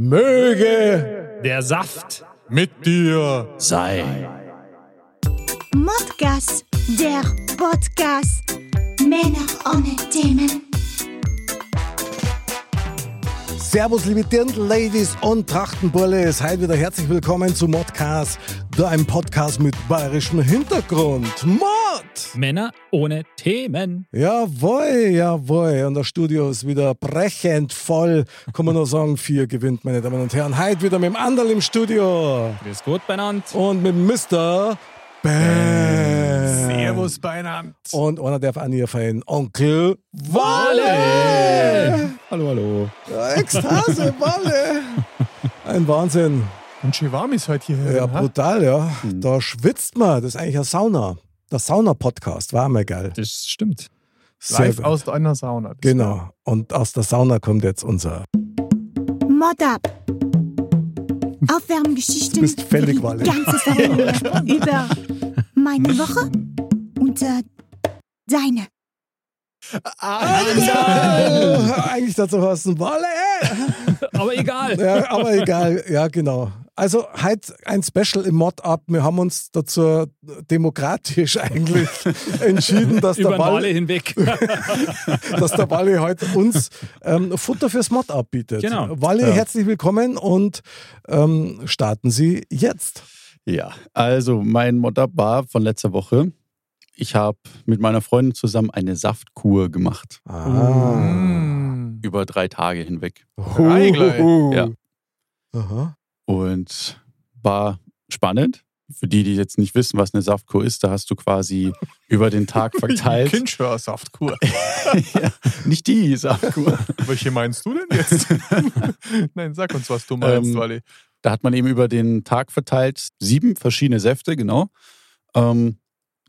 Möge Der Saft mit dir sei. Modcast, der Podcast. Männer ohne Themen. Servus, liebe Dirndl-Ladies und Trachtenbullis. Heute wieder herzlich willkommen zu Modcast, einem Podcast mit bayerischem Hintergrund. Mod! Männer ohne Themen. Jawohl, jawohl. Und das Studio ist wieder brechend voll. Kann man nur sagen, vier gewinnt, meine Damen und Herren. Heute wieder mit dem Anderl im Studio. Grüß Gott beieinander. Und mit Mr. Bam. Servus beieinander. Und einer darf auch nie fein. Onkel Walle. Hallo, hallo. Ja, Ekstase, Walle. Ein Wahnsinn. Und schön warm ist heute hier. Ja, brutal, ja. Hm. Da schwitzt man. Das ist eigentlich eine Sauna. Der Sauna-Podcast war mal geil. Das stimmt. Sehr Live gut. aus einer Sauna. Genau. Und aus der Sauna kommt jetzt unser. Mod up. Aufwärmgeschichten Du bist Walle. die ganze Familie über meine Woche und äh, deine. Ah, eigentlich dazu heißen Walle. Aber egal. Ja, aber egal. Ja, genau. Also heute ein Special im Mod-Up. Wir haben uns dazu demokratisch eigentlich entschieden, dass Über der Walle, hinweg. dass der Walle heute uns ähm, Futter fürs Mod-Up bietet. Genau. Walle, Ja. herzlich willkommen und ähm, starten Sie jetzt. Ja, also mein Motto war von letzter Woche. Ich habe mit meiner Freundin zusammen eine Saftkur gemacht. Ah. Mm. Über drei Tage hinweg. Drei gleich. Ja. Aha. Und war spannend. Für die, die jetzt nicht wissen, was eine Saftkur ist, da hast du quasi über den Tag verteilt. Kinschhör-Saftkur. ja, nicht die Saftkur. Welche meinst du denn jetzt? Nein, sag uns, was du meinst, Ähm, Wally. Da hat man eben über den Tag verteilt sieben verschiedene Säfte, genau. Ähm,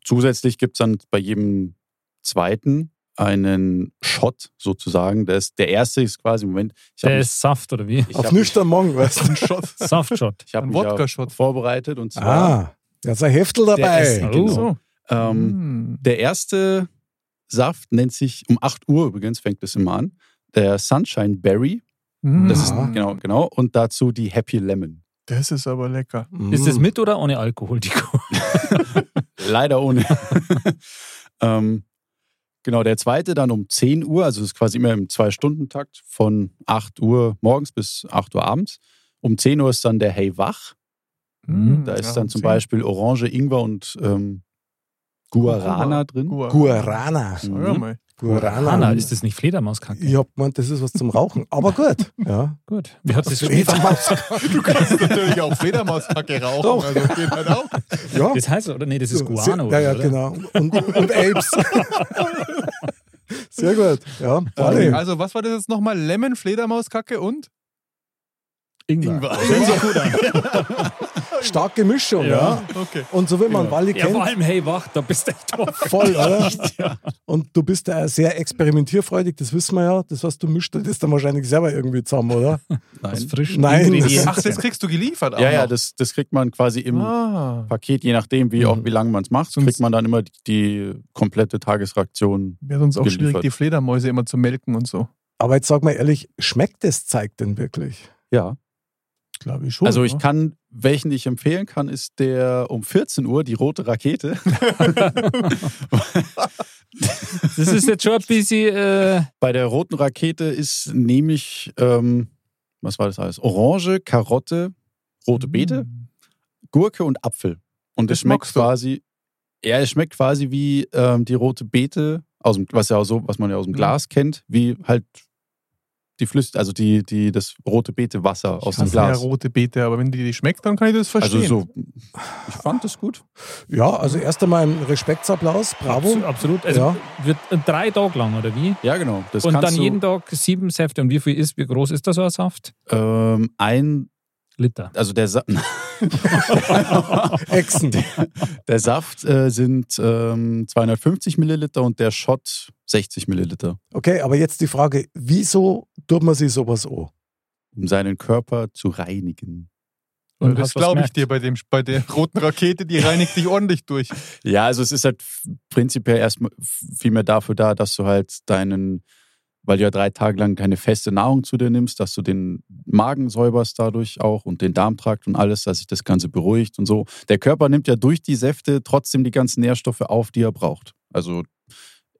zusätzlich gibt es dann bei jedem zweiten einen Shot sozusagen. Der, ist, der erste ist quasi, Moment, ich habe Der mich, ist Saft, oder wie? Auf nüchtern Morgen, weißt du? Ein Shot. Saftshot. ich hab ein mich ja Wodka-Shot. vorbereitet und zwar Ah, da ist ein Heftel Der dabei. ist- Oh. genau. So. ähm, Mm. der erste Saft nennt sich, um 8 Uhr übrigens fängt es immer an, der Sunshine Berry. Mm. Das ist, Ah. genau, genau. Und dazu die Happy Lemon. Das ist aber lecker. Ist das Mm. mit oder ohne Alkohol, die Kuh? Leider ohne. ähm, genau, der zweite dann um 10 Uhr, also ist quasi immer im Zwei-Stunden-Takt von 8 Uhr morgens bis 8 Uhr abends. Um 10 Uhr ist dann der Hey Wach. Mm. Da ist Ja, dann zum zehn. Beispiel Orange, Ingwer und ähm, Guarana drin. Guarana. Guarana. Guarana. Ist das nicht Fledermauskacke? Ich hab gemeint, das ist was zum Rauchen. Aber gut. Ja. Gut. Wie hat das Fledermaus. Du kannst natürlich auch Fledermauskacke rauchen. Doch. Also geht halt auch. Ja. Das heißt, oder? Nee, das ist Guano. Ja, ja, oder? genau. Und, und Apes. Sehr gut. Ja, Okay, Walle. also was war das jetzt nochmal? Lemon, Fledermauskacke und? Ingwer. Ingwer. An. Starke Mischung, ja. Ja. Okay. Und so wie man Ja, vor kennt, allem, hey, wach, da bist du echt voll, oder? Und du bist ja sehr experimentierfreudig, das wissen wir ja. Das, was du mischt, das ist dann wahrscheinlich selber irgendwie zusammen, oder? Aus Nein. frischen Nein. Ach, das kriegst du geliefert auch Ja, ja, das, das kriegt man quasi im Ah. Paket, je nachdem, wie, auch, wie lange man es macht, Sonst- kriegt man dann immer die, die komplette Tagesration. Wäre sonst auch schwierig, geliefert. die Fledermäuse immer zu melken und so. Aber jetzt sag mal ehrlich, schmeckt das Zeug denn wirklich? Ja. Glaube ich schon. Also ich ne? kann, welchen ich empfehlen kann, ist der um 14 Uhr, die rote Rakete. Das ist jetzt schon ein bisschen. Äh, Bei der roten Rakete ist nämlich, ähm, was war das alles? Orange, Karotte, rote Beete, Gurke und Apfel. Und Das es schmeckt quasi, ja, es schmeckt quasi wie ähm, die rote Beete, aus dem, was, ja auch so, was man ja aus dem Mhm. Glas kennt, wie halt die Flüss, also die, die, das rote Beete-Wasser aus dem hasse ja Glas. rote Beete, aber wenn die, die schmeckt, dann kann ich das verstehen. Also so, ich fand das gut. Ja, also erst einmal ein Respektsapplaus, bravo. abso- Absolut. Also Ja. wird drei Tage lang, oder wie? Ja, genau. Das Und dann du, jeden Tag sieben Säfte. Und wie viel ist, wie groß ist da so ein Saft? ähm, ein, Liter. also der, Sa Echsen. der Saft äh, sind ähm, 250 Milliliter und der Shot 60 Milliliter, Okay, aber jetzt die Frage, wieso tut man sich sowas an? um seinen Körper zu reinigen. Und das glaube ich dir bei, dem, bei der roten Rakete, die reinigt dich ordentlich durch. Ja, also es ist halt prinzipiell erstmal vielmehr dafür da, dass du halt deinen weil du ja drei Tage lang keine feste Nahrung zu dir nimmst, dass du den Magen säuberst dadurch auch und den Darmtrakt und alles, dass sich das Ganze beruhigt und so. Der Körper nimmt ja durch die Säfte trotzdem die ganzen Nährstoffe auf, die er braucht. Also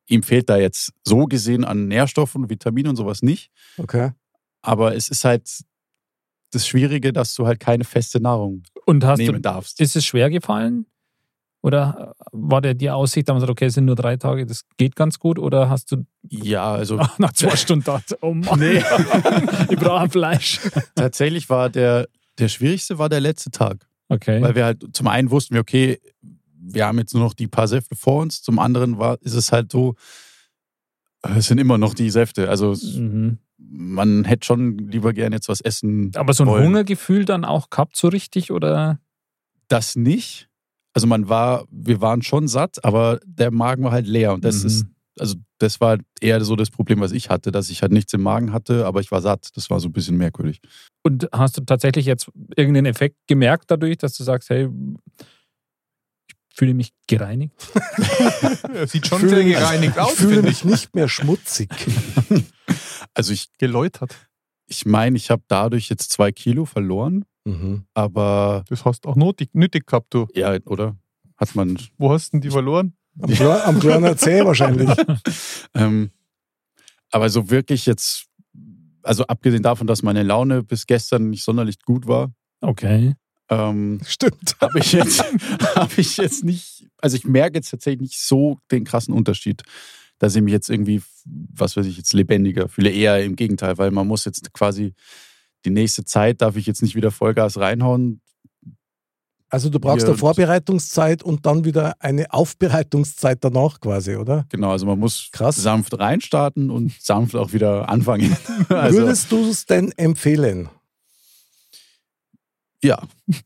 ihm fehlt da jetzt so gesehen an Nährstoffen, Vitaminen und sowas nicht. Okay. Aber es ist halt das Schwierige, dass du halt keine feste Nahrung Und hast nehmen du, darfst. ist es schwer gefallen? Oder war der die Aussicht, da man sagt, okay, es sind nur drei Tage, das geht ganz gut? Oder hast du Ja, also nach zwei Stunden gedacht, oh Mann, Nee. ich brauche Fleisch? tatsächlich war der, der schwierigste war der letzte Tag. Okay. Weil wir halt zum einen wussten wir, okay, wir haben jetzt nur noch die paar Säfte vor uns. Zum anderen war, ist es halt so, es sind immer noch die Säfte. Also Mhm. man hätte schon lieber gerne jetzt was essen. Aber so ein wollen. Hungergefühl dann auch gehabt, so richtig? Oder? Das nicht. Also man war, wir waren schon satt, aber der Magen war halt leer. Und das Mhm. ist, also das war eher so das Problem, was ich hatte, dass ich halt nichts im Magen hatte, aber ich war satt. Das war so ein bisschen merkwürdig. Und hast du tatsächlich jetzt irgendeinen Effekt gemerkt dadurch, dass du sagst, hey, fühle mich gereinigt? Er sieht schon fühle sehr mich- gereinigt Ich aus, fühle finde mich nicht mehr schmutzig. Also ich, Geläutert. ich meine, ich habe dadurch jetzt zwei Kilo verloren, Mhm. aber Das hast du auch nötig, nötig gehabt, du. ja, oder? Hat man Wo hast du denn die verloren? Am, Kle am kleinen Zeh wahrscheinlich. Ähm, aber so wirklich jetzt, also abgesehen davon, dass meine Laune bis gestern nicht sonderlich gut war, Okay. Ähm, Stimmt. habe ich jetzt, habe ich jetzt nicht, also ich merke jetzt tatsächlich nicht so den krassen Unterschied, dass ich mich jetzt irgendwie, was weiß ich, jetzt lebendiger fühle. Eher im Gegenteil, weil man muss jetzt quasi die nächste Zeit darf ich jetzt nicht wieder Vollgas reinhauen. Also du brauchst eine Vorbereitungszeit und dann wieder eine Aufbereitungszeit danach quasi, oder? Genau, also man muss Krass. sanft reinstarten und sanft auch wieder anfangen. Also, Würdest du es denn empfehlen? Ja,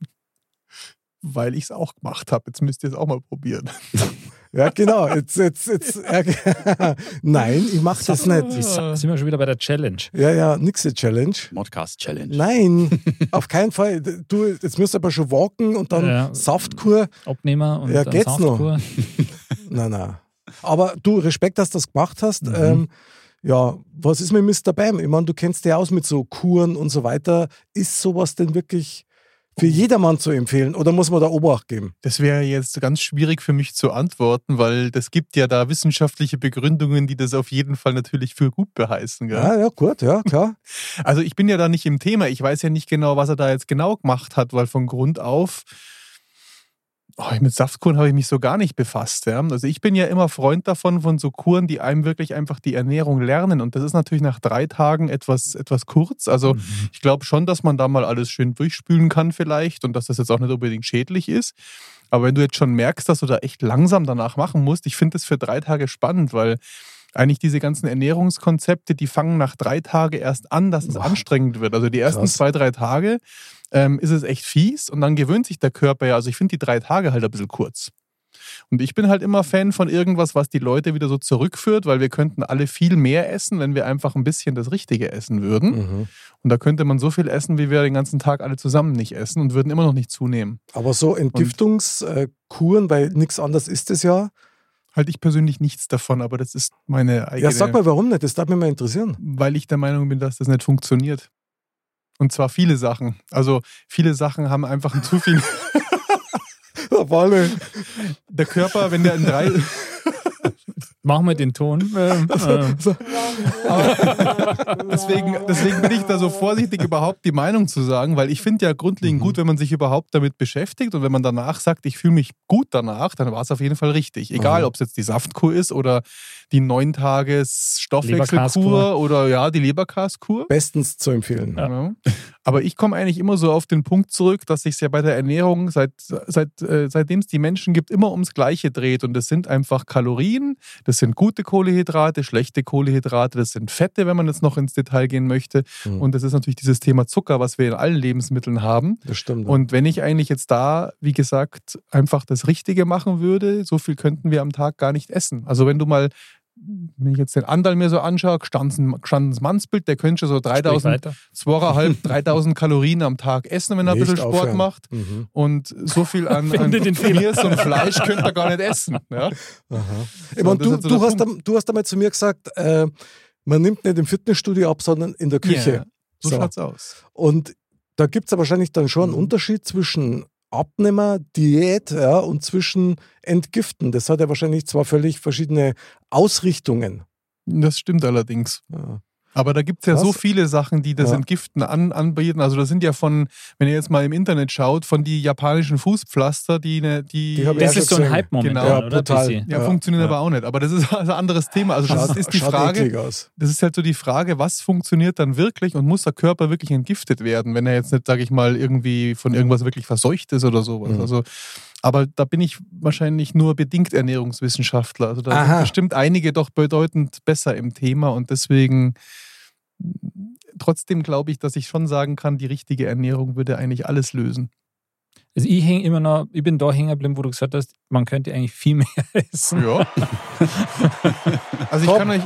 Weil ich es auch gemacht habe. Jetzt müsst ihr es auch mal probieren. Ja, genau. Jetzt, jetzt, jetzt, äh, Nein, ich mache das nicht. Jetzt sind wir schon wieder bei der Challenge. Ja, ja, nixe Challenge. Modcast Challenge. Nein, auf keinen Fall. Du, jetzt musst du aber schon walken und dann Ja. Saftkur. Abnehmer und Ja, dann geht's noch? Saftkur. Nein, nein. Aber du, Respekt, dass du das gemacht hast. Mhm. Ähm, ja, was ist mit Mr. Bam? Ich meine, du kennst dich aus mit so Kuren und so weiter. Ist sowas denn wirklich für jedermann zu empfehlen oder muss man da Obacht geben? Das wäre jetzt ganz schwierig für mich zu antworten, weil das gibt ja da wissenschaftliche Begründungen, die das auf jeden Fall natürlich für gut beheißen. Gell? Ja, ja, gut, ja, klar. Also ich bin ja da nicht im Thema. Ich weiß ja nicht genau, was er da jetzt genau gemacht hat, weil von Grund auf oh, mit Saftkuren habe ich mich so gar nicht befasst. Ja? Also ich bin ja immer Freund davon, von so Kuren, die einem wirklich einfach die Ernährung lernen. Und das ist natürlich nach drei Tagen etwas, etwas kurz. Also ich glaube schon, dass man da mal alles schön durchspülen kann vielleicht und dass das jetzt auch nicht unbedingt schädlich ist. Aber wenn du jetzt schon merkst, dass du da echt langsam danach machen musst, ich finde das für drei Tage spannend, weil eigentlich diese ganzen Ernährungskonzepte, die fangen nach drei Tagen erst an, dass es Boah. anstrengend wird. Also die ersten Krass. zwei, drei Tage ähm, ist es echt fies und dann gewöhnt sich der Körper ja. Also ich finde die drei Tage halt ein bisschen kurz. Und ich bin halt immer Fan von irgendwas, was die Leute wieder so zurückführt, weil wir könnten alle viel mehr essen, wenn wir einfach ein bisschen das Richtige essen würden. Mhm. Und da könnte man so viel essen, wie wir den ganzen Tag alle zusammen nicht essen und würden immer noch nicht zunehmen. Aber so Entgiftungskuren, weil nichts anderes ist es ja. Halte ich persönlich nichts davon, aber das ist meine eigene... Ja, sag mal, warum nicht? Das darf mich mal interessieren. weil ich der Meinung bin, dass das nicht funktioniert. Und zwar viele Sachen. Also viele Sachen haben einfach ein zu viel. Der Körper, wenn der in drei. Machen wir den Ton. Ähm, ähm, Deswegen, deswegen bin ich da so vorsichtig, überhaupt die Meinung zu sagen, weil ich finde ja grundlegend Mhm. gut, wenn man sich überhaupt damit beschäftigt und wenn man danach sagt, ich fühle mich gut danach, dann war es auf jeden Fall richtig. Egal, Mhm. ob es jetzt die Saftkur ist oder die neun Tages Stoffwechselkur oder ja, die Leberkaskur. Bestens zu empfehlen. Ja. Ja. Aber ich komme eigentlich immer so auf den Punkt zurück, dass sich ja bei der Ernährung, seit, seit, äh, seitdem es die Menschen gibt, immer ums Gleiche dreht. Und das sind einfach Kalorien, das sind gute Kohlehydrate, schlechte Kohlehydrate, das sind Fette, wenn man jetzt noch ins Detail gehen möchte. Mhm. Und das ist natürlich dieses Thema Zucker, was wir in allen Lebensmitteln haben. Das stimmt. Und wenn ich eigentlich jetzt da, wie gesagt, einfach das Richtige machen würde, so viel könnten wir am Tag gar nicht essen. Also wenn du mal, wenn ich jetzt den Andal mir so anschaue, gestandenes gestandenes Mannsbild, der könnte schon so sprich 3000, weiter. 2.500, 3000 Kalorien am Tag essen, wenn er ein Nicht bisschen Sport aufhören. macht. Mhm. Und so viel an, an. Gemüse und Fleisch könnte er gar nicht essen. Ja? So, meine, du, so du, hast, am- du hast einmal zu mir gesagt, äh, Man nimmt nicht im Fitnessstudio ab, sondern in der Küche. Ja, so, So. schaut's aus. Und da gibt es wahrscheinlich dann schon einen Mhm. Unterschied zwischen Abnehmer, Diät ja, und zwischen Entgiften. Das hat ja wahrscheinlich zwei völlig verschiedene Ausrichtungen. Das stimmt allerdings. Ja. Aber da gibt es ja Krass. so viele Sachen, die das Ja. Entgiften an, anbieten. Also das sind ja von, wenn ihr jetzt mal im Internet schaut, von die japanischen Fußpflaster, die eine, die, Die Das ist so ein gesehen. Hype momentan, Genau. Ja. Bissi? ja, Ja. funktionieren Ja. aber auch nicht. Aber das ist also ein anderes Thema. Also das Schaut, ist die Frage, das ist halt so die Frage, was funktioniert dann wirklich und muss der Körper wirklich entgiftet werden, wenn er jetzt nicht, sage ich mal, irgendwie von irgendwas wirklich verseucht ist oder sowas. Mhm. Also, aber da bin ich wahrscheinlich nur bedingt Ernährungswissenschaftler. Also da Aha. sind bestimmt einige doch bedeutend besser im Thema und deswegen trotzdem glaube ich, dass ich schon sagen kann, die richtige Ernährung würde eigentlich alles lösen. Also ich häng immer noch, ich bin da hängen geblieben, wo du gesagt hast, man könnte eigentlich viel mehr essen. Ja. also ich kann euch,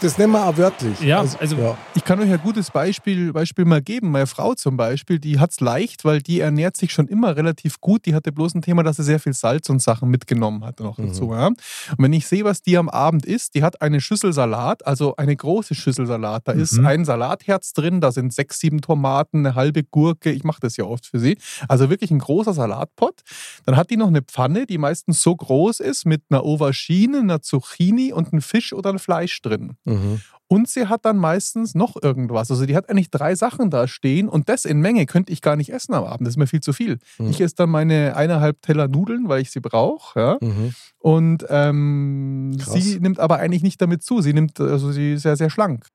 Das nehmen wir auch wörtlich. Ja, also- ja. Ich kann euch ein gutes Beispiel, Beispiel mal geben. Meine Frau zum Beispiel, die hat es leicht, weil die ernährt sich schon immer relativ gut. Die hatte bloß ein Thema, dass sie sehr viel Salz und Sachen mitgenommen hat noch Mhm. dazu. Ja? Und wenn ich sehe, was die am Abend isst, die hat eine Schüssel Salat, also eine große Schüssel Salat. Da ist Mhm. ein Salatherz drin, da sind sechs, sieben Tomaten, eine halbe Gurke. Ich mache das ja oft für sie. Also wirklich ein großer Salatpot. Dann hat die noch eine Pfanne, die meistens so groß ist, mit einer Aubergine, einer Zucchini und einem Fisch oder ein Fleisch drin. Mhm. Und sie hat dann meistens noch irgendwas. Also die hat eigentlich drei Sachen da stehen und das in Menge könnte ich gar nicht essen am Abend. Das ist mir viel zu viel. Mhm. Ich esse dann meine eineinhalb Teller Nudeln, weil ich sie brauche. Ja? Mhm. Und ähm, sie nimmt aber eigentlich nicht damit zu. Sie nimmt, also sie ist sehr, sehr schlank.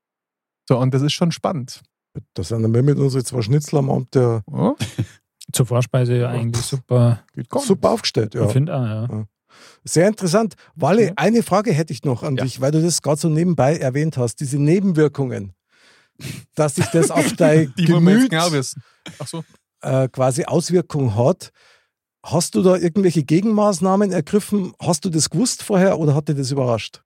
So, und das ist schon spannend. Da sind wir mit unseren zwei Schnitzel am Abend ja Ja? Zur Vorspeise ja eigentlich super. Super aufgestellt. Ja. Ich finde auch, ja. Sehr interessant. Walle, Ja. eine Frage hätte ich noch an Ja. dich, weil du das gerade so nebenbei erwähnt hast, diese Nebenwirkungen. Dass sich das auf dein Die Gemüt genau wissen. Ach so. äh, quasi Auswirkungen hat. Hast du da irgendwelche Gegenmaßnahmen ergriffen? Hast du das gewusst vorher oder hat dir das überrascht?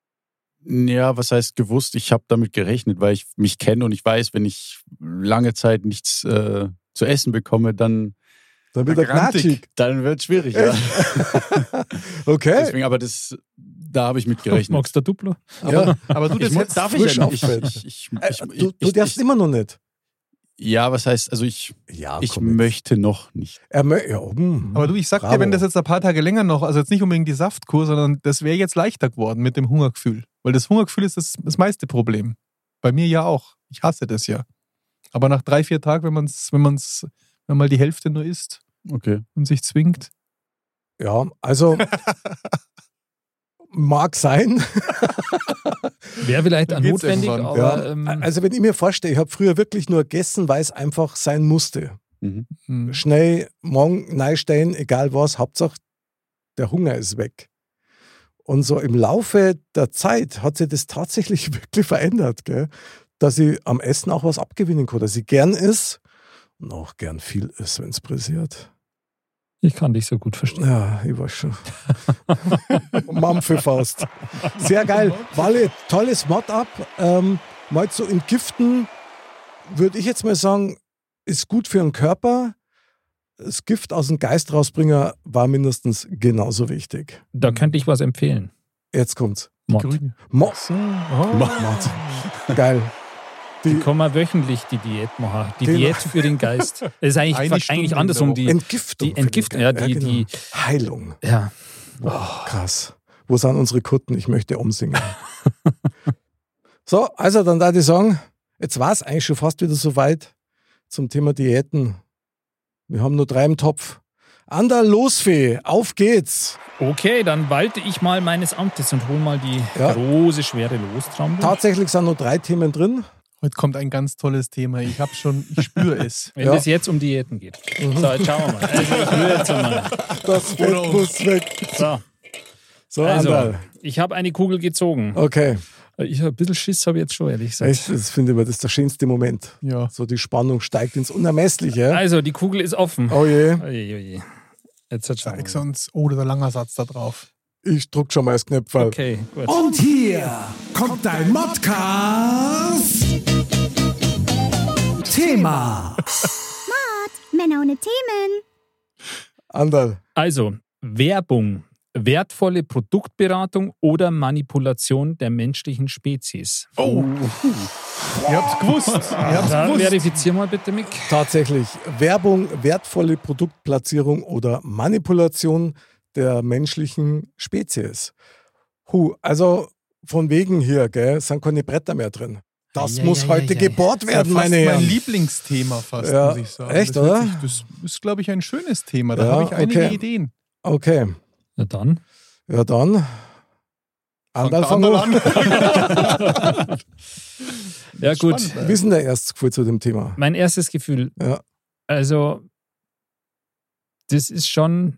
Ja, was heißt gewusst? Ich habe damit gerechnet, weil ich mich kenne und ich weiß, wenn ich lange Zeit nichts äh, zu essen bekomme, dann, Dann wird er knatschig. dann wird es schwierig. Ja. Okay. Deswegen, aber das, da habe ich mit gerechnet. Magst du Duplo? ja. Aber du, Ich das mu- hättest darf ich ja nicht. auffällt. Ich, ich, Äh, ich, du du ich, darfst ich, immer noch nicht. Ja, was heißt, also ich, Ja, ich komm jetzt. möchte noch nicht. Er mö ja, hm. Aber du, ich sag Bravo. dir, wenn das jetzt ein paar Tage länger noch, also jetzt nicht unbedingt die Saftkur, sondern das wäre jetzt leichter geworden mit dem Hungergefühl. Weil das Hungergefühl ist das, das meiste Problem. Bei mir ja auch. Ich hasse das ja. Aber nach drei, vier Tagen, wenn man es, wenn man es, wenn man mal die Hälfte nur isst Okay. und sich zwingt. Ja, also mag sein. Wäre vielleicht auch notwendig, aber Ja. ähm, Also wenn ich mir vorstelle, ich habe früher wirklich nur gegessen, weil es einfach sein musste. Mhm. Hm. Schnell morgen neinstellen, egal was, Hauptsache der Hunger ist weg. Und so im Laufe der Zeit hat sich das tatsächlich wirklich verändert, gell? dass ich am Essen auch was abgewinnen kann, dass ich gern ist und auch gern viel ist, wenn es pressiert. ich kann dich so gut verstehen. Ja, ich weiß schon. Mampfe fast. Sehr geil. Walle, tolles Mod-up. Ähm, mal zu entgiften, würde ich jetzt mal sagen, ist gut für den Körper. Das Gift aus dem Geist rausbringen war mindestens genauso wichtig. Da könnte ich was empfehlen. Jetzt kommt's. Mod. Grüne. Mo So. Oh. Mod. Geil. Die Die man wöchentlich die Diät machen. Die. Diät für den Geist. Das ist eigentlich, Stunde eigentlich in andersrum. der Die, Entgiftung. die Entgiftung, ja, die, die, genau. Heilung. ja. Oh, krass. Wo sind unsere Kutten? Ich möchte umsingen. so, also dann da ich sagen, jetzt war es eigentlich schon fast wieder soweit zum Thema Diäten. Wir haben nur drei im Topf. Ander Losfee, auf geht's. Okay, dann walte ich mal meines Amtes und hol mal die Ja. große, schwere Lostrommel. Tatsächlich sind nur drei Themen drin. Heute kommt ein ganz tolles Thema. Ich habe schon, ich spüre es. Wenn Ja. es jetzt um Diäten geht. So, jetzt schauen wir mal. Also ich rühre jetzt mal. Das Fett muss weg. So, So, also, ich habe eine Kugel gezogen. Okay, Ich habe ein bisschen Schiss, habe ich jetzt schon, ehrlich gesagt. echt, das finde ich das ist der schönste Moment. Ja. So die Spannung steigt ins Unermessliche. Also, die Kugel ist offen. Oh je, Oje, oje. Jetzt hat schon. Zeig uns. Oh, da ist ein langer Satz da drauf. ich druck schon mal das Knöpfel. Okay, gut. Und hier kommt dein Modcast. Thema. Männer ohne Themen. Anderl. Also, Werbung wertvolle Produktberatung oder Manipulation der menschlichen Spezies. Oh, ihr habt's gewusst. Ihr hab's Da gewusst. verifizier mal bitte, Mick. Tatsächlich. Werbung, wertvolle Produktplatzierung oder Manipulation der menschlichen Spezies. Hu, also von wegen hier, gell, sind keine Bretter mehr drin. Das Ja, muss ja, heute ja, ja. gebohrt Das ist ja werden, fast meine mein Herren. Lieblingsthema fast, Ja, muss ich sagen. echt, das oder? Sich, das ist, glaube ich, ein schönes Thema. Da Ja, habe ich einige okay. Ideen. Okay, Na dann. ja dann. Andal, fang Andal an. Ja, gut. Spannend, Wie ist denn der erste Gefühl zu dem Thema? Mein erstes Gefühl. Ja. Also, das ist schon,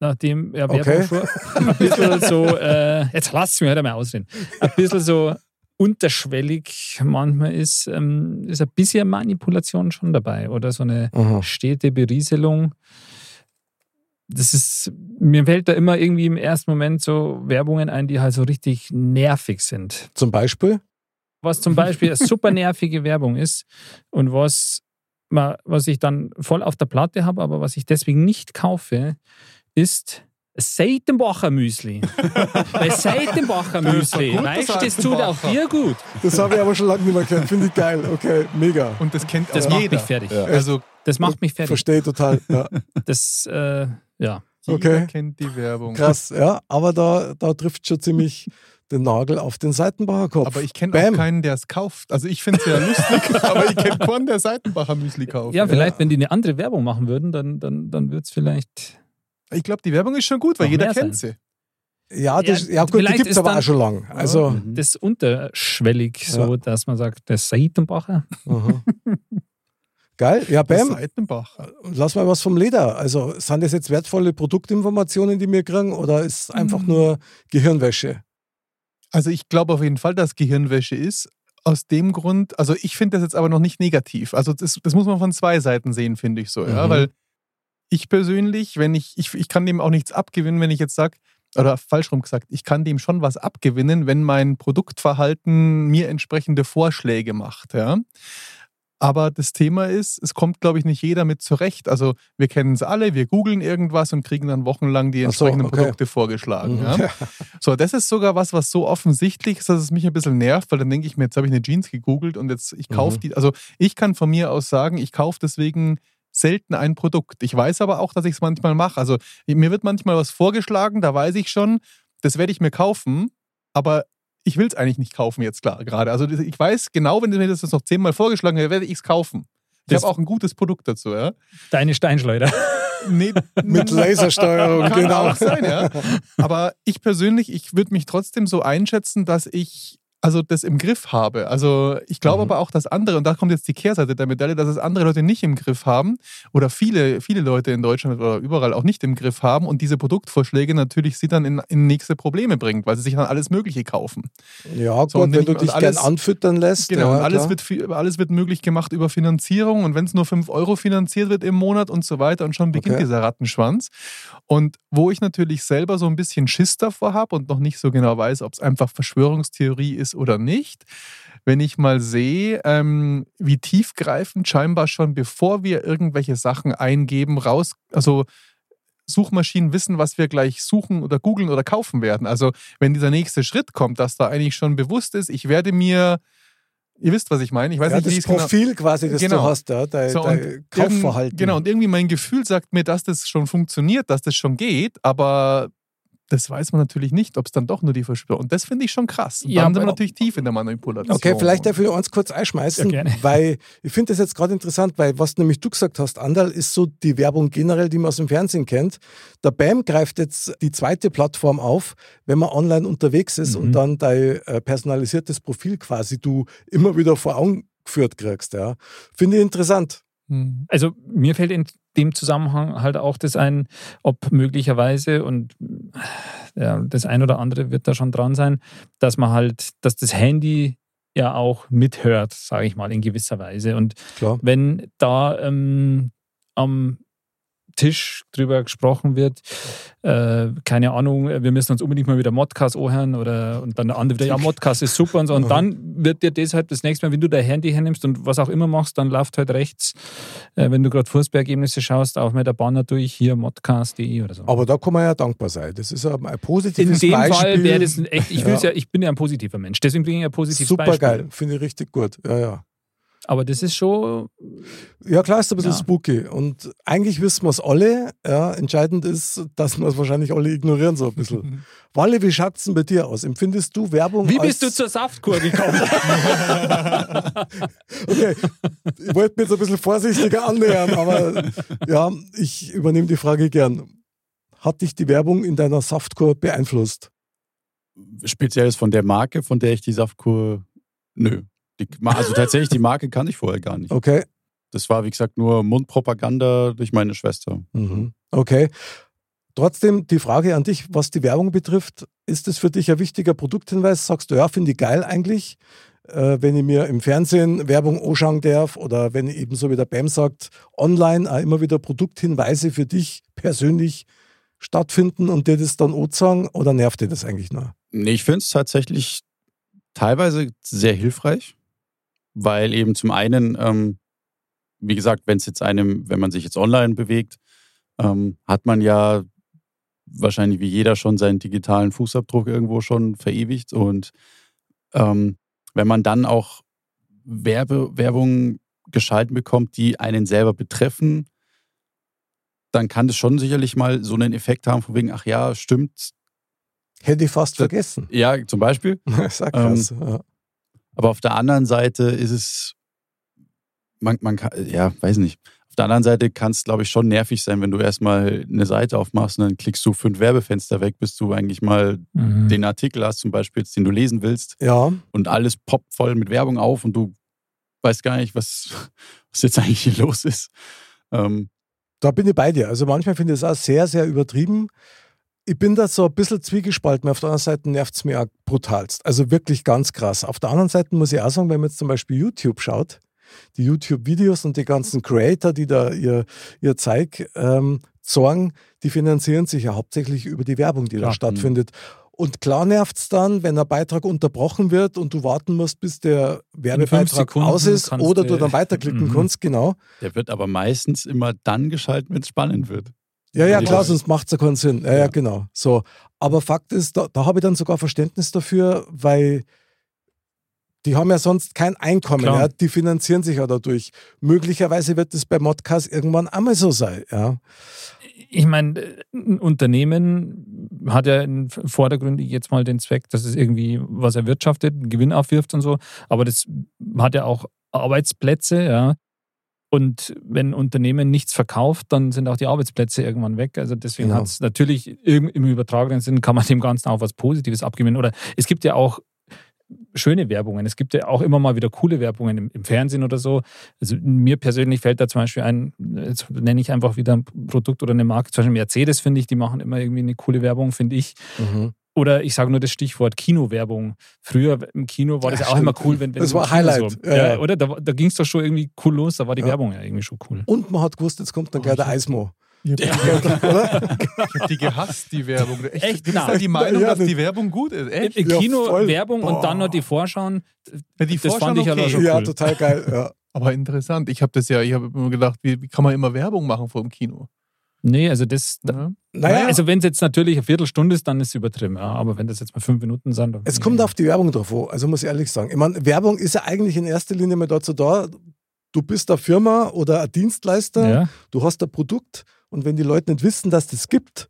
nachdem ja, Okay. schon ein bisschen so, äh, jetzt lasst mich halt mal ausreden, ein bisschen so unterschwellig manchmal ist, ähm, ist ein bisschen Manipulation schon dabei oder so eine Aha. stete Berieselung. Das ist, mir fällt da immer irgendwie im ersten Moment so Werbungen ein, die halt so richtig nervig sind Zum Beispiel? was zum Beispiel eine super nervige Werbung ist und was, was ich dann voll auf der Platte habe, aber was ich deswegen nicht kaufe, ist Seitenbacher Müsli. Bei Seitenbacher Müsli, gut, weißt das du, das tut auch dir gut. Das habe ich aber schon lange nicht mehr gehört. Finde ich geil. Okay, mega. Und das kennt Das auch macht jeder. mich fertig. Ja. Also Das macht mich fertig. Verstehe total. Ja. Das, äh, ja. jeder Okay. kennt die Werbung. Krass, ja. Aber da, da trifft schon ziemlich den Nagel auf den Seitenbacher Kopf. Aber ich kenne auch keinen, der es kauft. Also ich finde es ja lustig, aber ich kenne keinen, der Seitenbacher Müsli kauft. Ja, vielleicht, wenn die eine andere Werbung machen würden, dann, dann, dann wird es vielleicht. Ich glaube, die Werbung ist schon gut, weil Noch jeder kennt sein. sie. ja, das, Ja, ja, gut, die vielleicht gibt es aber auch schon lang. Also, Mhm. Das ist unterschwellig, so dass man sagt, der Seitenbacher. aha. geil. Ja, Der Bam. Seitenbacher. Lass mal was vom Leder. Also, sind das jetzt wertvolle Produktinformationen, die wir kriegen, oder ist es einfach Mhm. nur Gehirnwäsche? Also ich glaube auf jeden Fall, dass Gehirnwäsche ist. Aus dem Grund, also ich finde das jetzt aber noch nicht negativ. Also das, das muss man von zwei Seiten sehen, finde ich so. Ja? Mhm. Weil ich persönlich, wenn ich, ich, ich kann dem auch nichts abgewinnen, wenn ich jetzt sage, oder falsch rum gesagt, ich kann dem schon was abgewinnen, wenn mein Produktverhalten mir entsprechende Vorschläge macht. Ja? Aber das Thema ist, es kommt, glaube ich, nicht jeder mit zurecht. Also wir kennen es alle, wir googeln irgendwas und kriegen dann wochenlang die Ach so, entsprechenden okay. Produkte vorgeschlagen. Mhm. Ja? So, das ist sogar was, was so offensichtlich ist, dass es mich ein bisschen nervt, weil dann denke ich mir, jetzt habe ich eine Jeans gegoogelt und jetzt, ich kaufe Mhm. die. Also ich kann von mir aus sagen, ich kaufe deswegen selten ein Produkt. Ich weiß aber auch, dass ich es manchmal mache. Also mir wird manchmal was vorgeschlagen, da weiß ich schon, das werde ich mir kaufen, aber ich will es eigentlich nicht kaufen jetzt klar gerade. Also ich weiß genau, wenn mir das jetzt noch zehnmal vorgeschlagen wird, werde ich es kaufen. Ich habe auch ein gutes Produkt dazu, ja. Deine Steinschleuder. Nee, Mit Lasersteuerung, kann genau. auch sein, ja. Aber ich persönlich, ich würde mich trotzdem so einschätzen, dass ich also das im Griff habe. Also ich glaube Mhm. aber auch, dass andere, und da kommt jetzt die Kehrseite der Medaille, dass es andere Leute nicht im Griff haben oder viele, viele Leute in Deutschland oder überall auch nicht im Griff haben und diese Produktvorschläge natürlich sie dann in, in nächste Probleme bringt, weil sie sich dann alles Mögliche kaufen. Ja, So, gut, und wenn ich- du dich alles- gern anfüttern lässt. Genau, ja, alles klar. wird, alles wird möglich gemacht über Finanzierung und wenn es nur 5 Euro finanziert wird im Monat und so weiter und schon beginnt Okay. dieser Rattenschwanz. Und wo ich natürlich selber so ein bisschen Schiss davor habe und noch nicht so genau weiß, ob es einfach Verschwörungstheorie ist oder nicht, wenn ich mal sehe, ähm, wie tiefgreifend scheinbar schon bevor wir irgendwelche Sachen eingeben, raus, also Suchmaschinen wissen, was wir gleich suchen oder googeln oder kaufen werden. Also wenn dieser nächste Schritt kommt, dass da eigentlich schon bewusst ist, ich werde mir, ihr wisst, was ich meine, ich weiß ja, nicht, wie das genau. Profil quasi, das Genau. du hast, ja, dein, So, dein Kaufverhalten. Genau, und irgendwie mein Gefühl sagt mir, dass das schon funktioniert, dass das schon geht, aber das weiß man natürlich nicht, ob es dann doch nur die Verschwörung. Und das finde ich schon krass. Und Ja, dann sind wir natürlich tief in der Manipulation. Okay, vielleicht darf ich uns kurz einschmeißen, Ja, gerne. weil ich finde das jetzt gerade interessant, weil was nämlich du gesagt hast, Andal, ist so die Werbung generell, die man aus dem Fernsehen kennt. Der BAM greift jetzt die zweite Plattform auf, wenn man online unterwegs ist Mhm. und dann dein äh, personalisiertes Profil quasi du immer wieder vor Augen geführt kriegst. Ja. Finde ich interessant. Hm. Also mir fällt dem Zusammenhang halt auch das ein, ob möglicherweise und ja, das ein oder andere wird da schon dran sein, dass man halt, dass das Handy ja auch mithört, sage ich mal, in gewisser Weise. Und Klar. wenn da ähm, am Tisch drüber gesprochen wird. Äh, keine Ahnung, wir müssen uns unbedingt mal wieder Modcast anhören oder und dann der andere wieder, ja, Modcast ist super und so. Und dann wird dir deshalb das nächste Mal, wenn du dein Handy hernimmst und was auch immer machst, dann läuft halt rechts, äh, wenn du gerade Fußballergebnisse schaust, auch mit der Banner durch, hier modcast.de oder so. Aber da kann man ja dankbar sein. Das ist ein In positives dem Beispiel. Fall wäre das ein echt, ich, Ja. ja. ich bin ja ein positiver Mensch, deswegen bringe ich ein positives Super Beispiel. geil, finde ich richtig gut. Ja, ja. Aber das ist schon, Ja, klar ist ein bisschen Ja. spooky. Und eigentlich wissen wir es alle. Ja, entscheidend ist, dass wir es wahrscheinlich alle ignorieren, so ein bisschen. Walle, wie schaut es denn bei dir aus? Empfindest du Werbung wie als... bist du zur Saftkur gekommen? Okay, ich wollte mich jetzt ein bisschen vorsichtiger annähern, aber ja, ich übernehme die Frage gern. Hat dich die Werbung in deiner Saftkur beeinflusst? Spezielles von der Marke, von der ich die Saftkur. Nö. Die, also tatsächlich, die Marke kann ich vorher gar nicht. Okay. Das war, wie gesagt, nur Mundpropaganda durch meine Schwester. Mhm. Okay. Trotzdem die Frage an dich, was die Werbung betrifft, ist es für dich ein wichtiger Produkthinweis? Sagst du, ja, finde ich geil eigentlich, äh, wenn ich mir im Fernsehen Werbung anschauen darf oder wenn ich eben so wie der BAM sagt, online auch immer wieder Produkthinweise für dich persönlich stattfinden und dir das dann anzeigen oder nervt dir das eigentlich noch? Nee, ich finde es tatsächlich teilweise sehr hilfreich, weil eben zum einen, ähm, wie gesagt, wenn es jetzt einem, wenn man sich jetzt online bewegt, ähm, hat man ja wahrscheinlich wie jeder schon seinen digitalen Fußabdruck irgendwo schon verewigt und ähm, wenn man dann auch Werbe, Werbung geschalten bekommt, die einen selber betreffen, dann kann das schon sicherlich mal so einen Effekt haben, von wegen, ach ja, stimmt, Hätte ich fast vergessen. ja, zum Beispiel. Sag Ähm, was. ja. Aber auf der anderen Seite ist es, man, man kann, ja, weiß nicht. Auf der anderen Seite kann es, glaube ich, schon nervig sein, wenn du erstmal eine Seite aufmachst und dann klickst du fünf Werbefenster weg, bis du eigentlich mal Mhm. den Artikel hast, zum Beispiel, den du lesen willst, ja, und alles poppt voll mit Werbung auf und du weißt gar nicht, was, was jetzt eigentlich hier los ist. Ähm, Da bin ich bei dir. Also manchmal finde ich es auch sehr, sehr übertrieben. Ich bin da so ein bisschen zwiegespalten. Auf der anderen Seite nervt es mir auch brutalst. Also wirklich ganz krass. Auf der anderen Seite muss ich auch sagen, wenn man jetzt zum Beispiel YouTube schaut, die YouTube-Videos und die ganzen Creator, die da ihr, ihr Zeug ähm, zeigen, die finanzieren sich ja hauptsächlich über die Werbung, die da Klar. stattfindet. Und klar nervt es dann, wenn ein Beitrag unterbrochen wird und du warten musst, bis der Werbebeitrag aus ist oder du- du dann weiterklicken Mhm. kannst, genau. der wird aber meistens immer dann geschalten, wenn es spannend wird. Ja, ja, klar, sonst macht es ja keinen Sinn. Ja, ja, genau. So. Aber Fakt ist, da, da habe ich dann sogar Verständnis dafür, weil die haben ja sonst kein Einkommen. Ja? Die finanzieren sich ja dadurch. Möglicherweise wird es bei Modcast irgendwann einmal so sein. Ja. ich meine, ein Unternehmen hat ja in vordergründig jetzt mal den Zweck, dass es irgendwie was erwirtschaftet, einen Gewinn aufwirft und so, aber das hat ja auch Arbeitsplätze, ja. Und wenn Unternehmen nichts verkauft, dann sind auch die Arbeitsplätze irgendwann weg. Also deswegen Genau. hat es natürlich im, im übertragenen Sinn kann man dem Ganzen auch was Positives abgewinnen. Oder es gibt ja auch schöne Werbungen. Es gibt ja auch immer mal wieder coole Werbungen im, im Fernsehen oder so. Also mir persönlich fällt da zum Beispiel ein, jetzt nenne ich einfach wieder ein Produkt oder eine Marke, zum Beispiel Mercedes, finde ich, die machen immer irgendwie eine coole Werbung, finde ich. Oder ich sage nur das Stichwort Kinowerbung. Früher im Kino war das Ja, ja auch immer cool, wenn, wenn Das war Highlight. So, Ja, ja, ja. Oder? Da, da ging es doch schon irgendwie cool los, da war die Ja. Werbung ja irgendwie schon cool. Und man hat gewusst, jetzt kommt dann gleich der Eismo. Ich hab die gehasst, die Werbung. Echt? Echt? Ja die Meinung, Ja, dass das- die Werbung gut ist. Echt? im Ja, Kino voll. Werbung und dann noch die Vorschauen. Ja, die das fand Vorschau ich ja okay. schon Ja, cool. total geil. Ja. Aber interessant. Ich habe das ja, ich habe immer gedacht, wie, wie kann man immer Werbung machen vor dem Kino? Nee, also das. Da, Ja. Naja, Also wenn es jetzt natürlich eine Viertelstunde ist, dann ist es übertrieben. Ja, aber wenn das jetzt mal fünf Minuten sind, dann Es kommt auf die Werbung drauf an, also muss ich ehrlich sagen. Ich meine, Werbung ist ja eigentlich in erster Linie mal dazu da, du bist eine Firma oder ein Dienstleister, Ja, du hast ein Produkt und wenn die Leute nicht wissen, dass das gibt,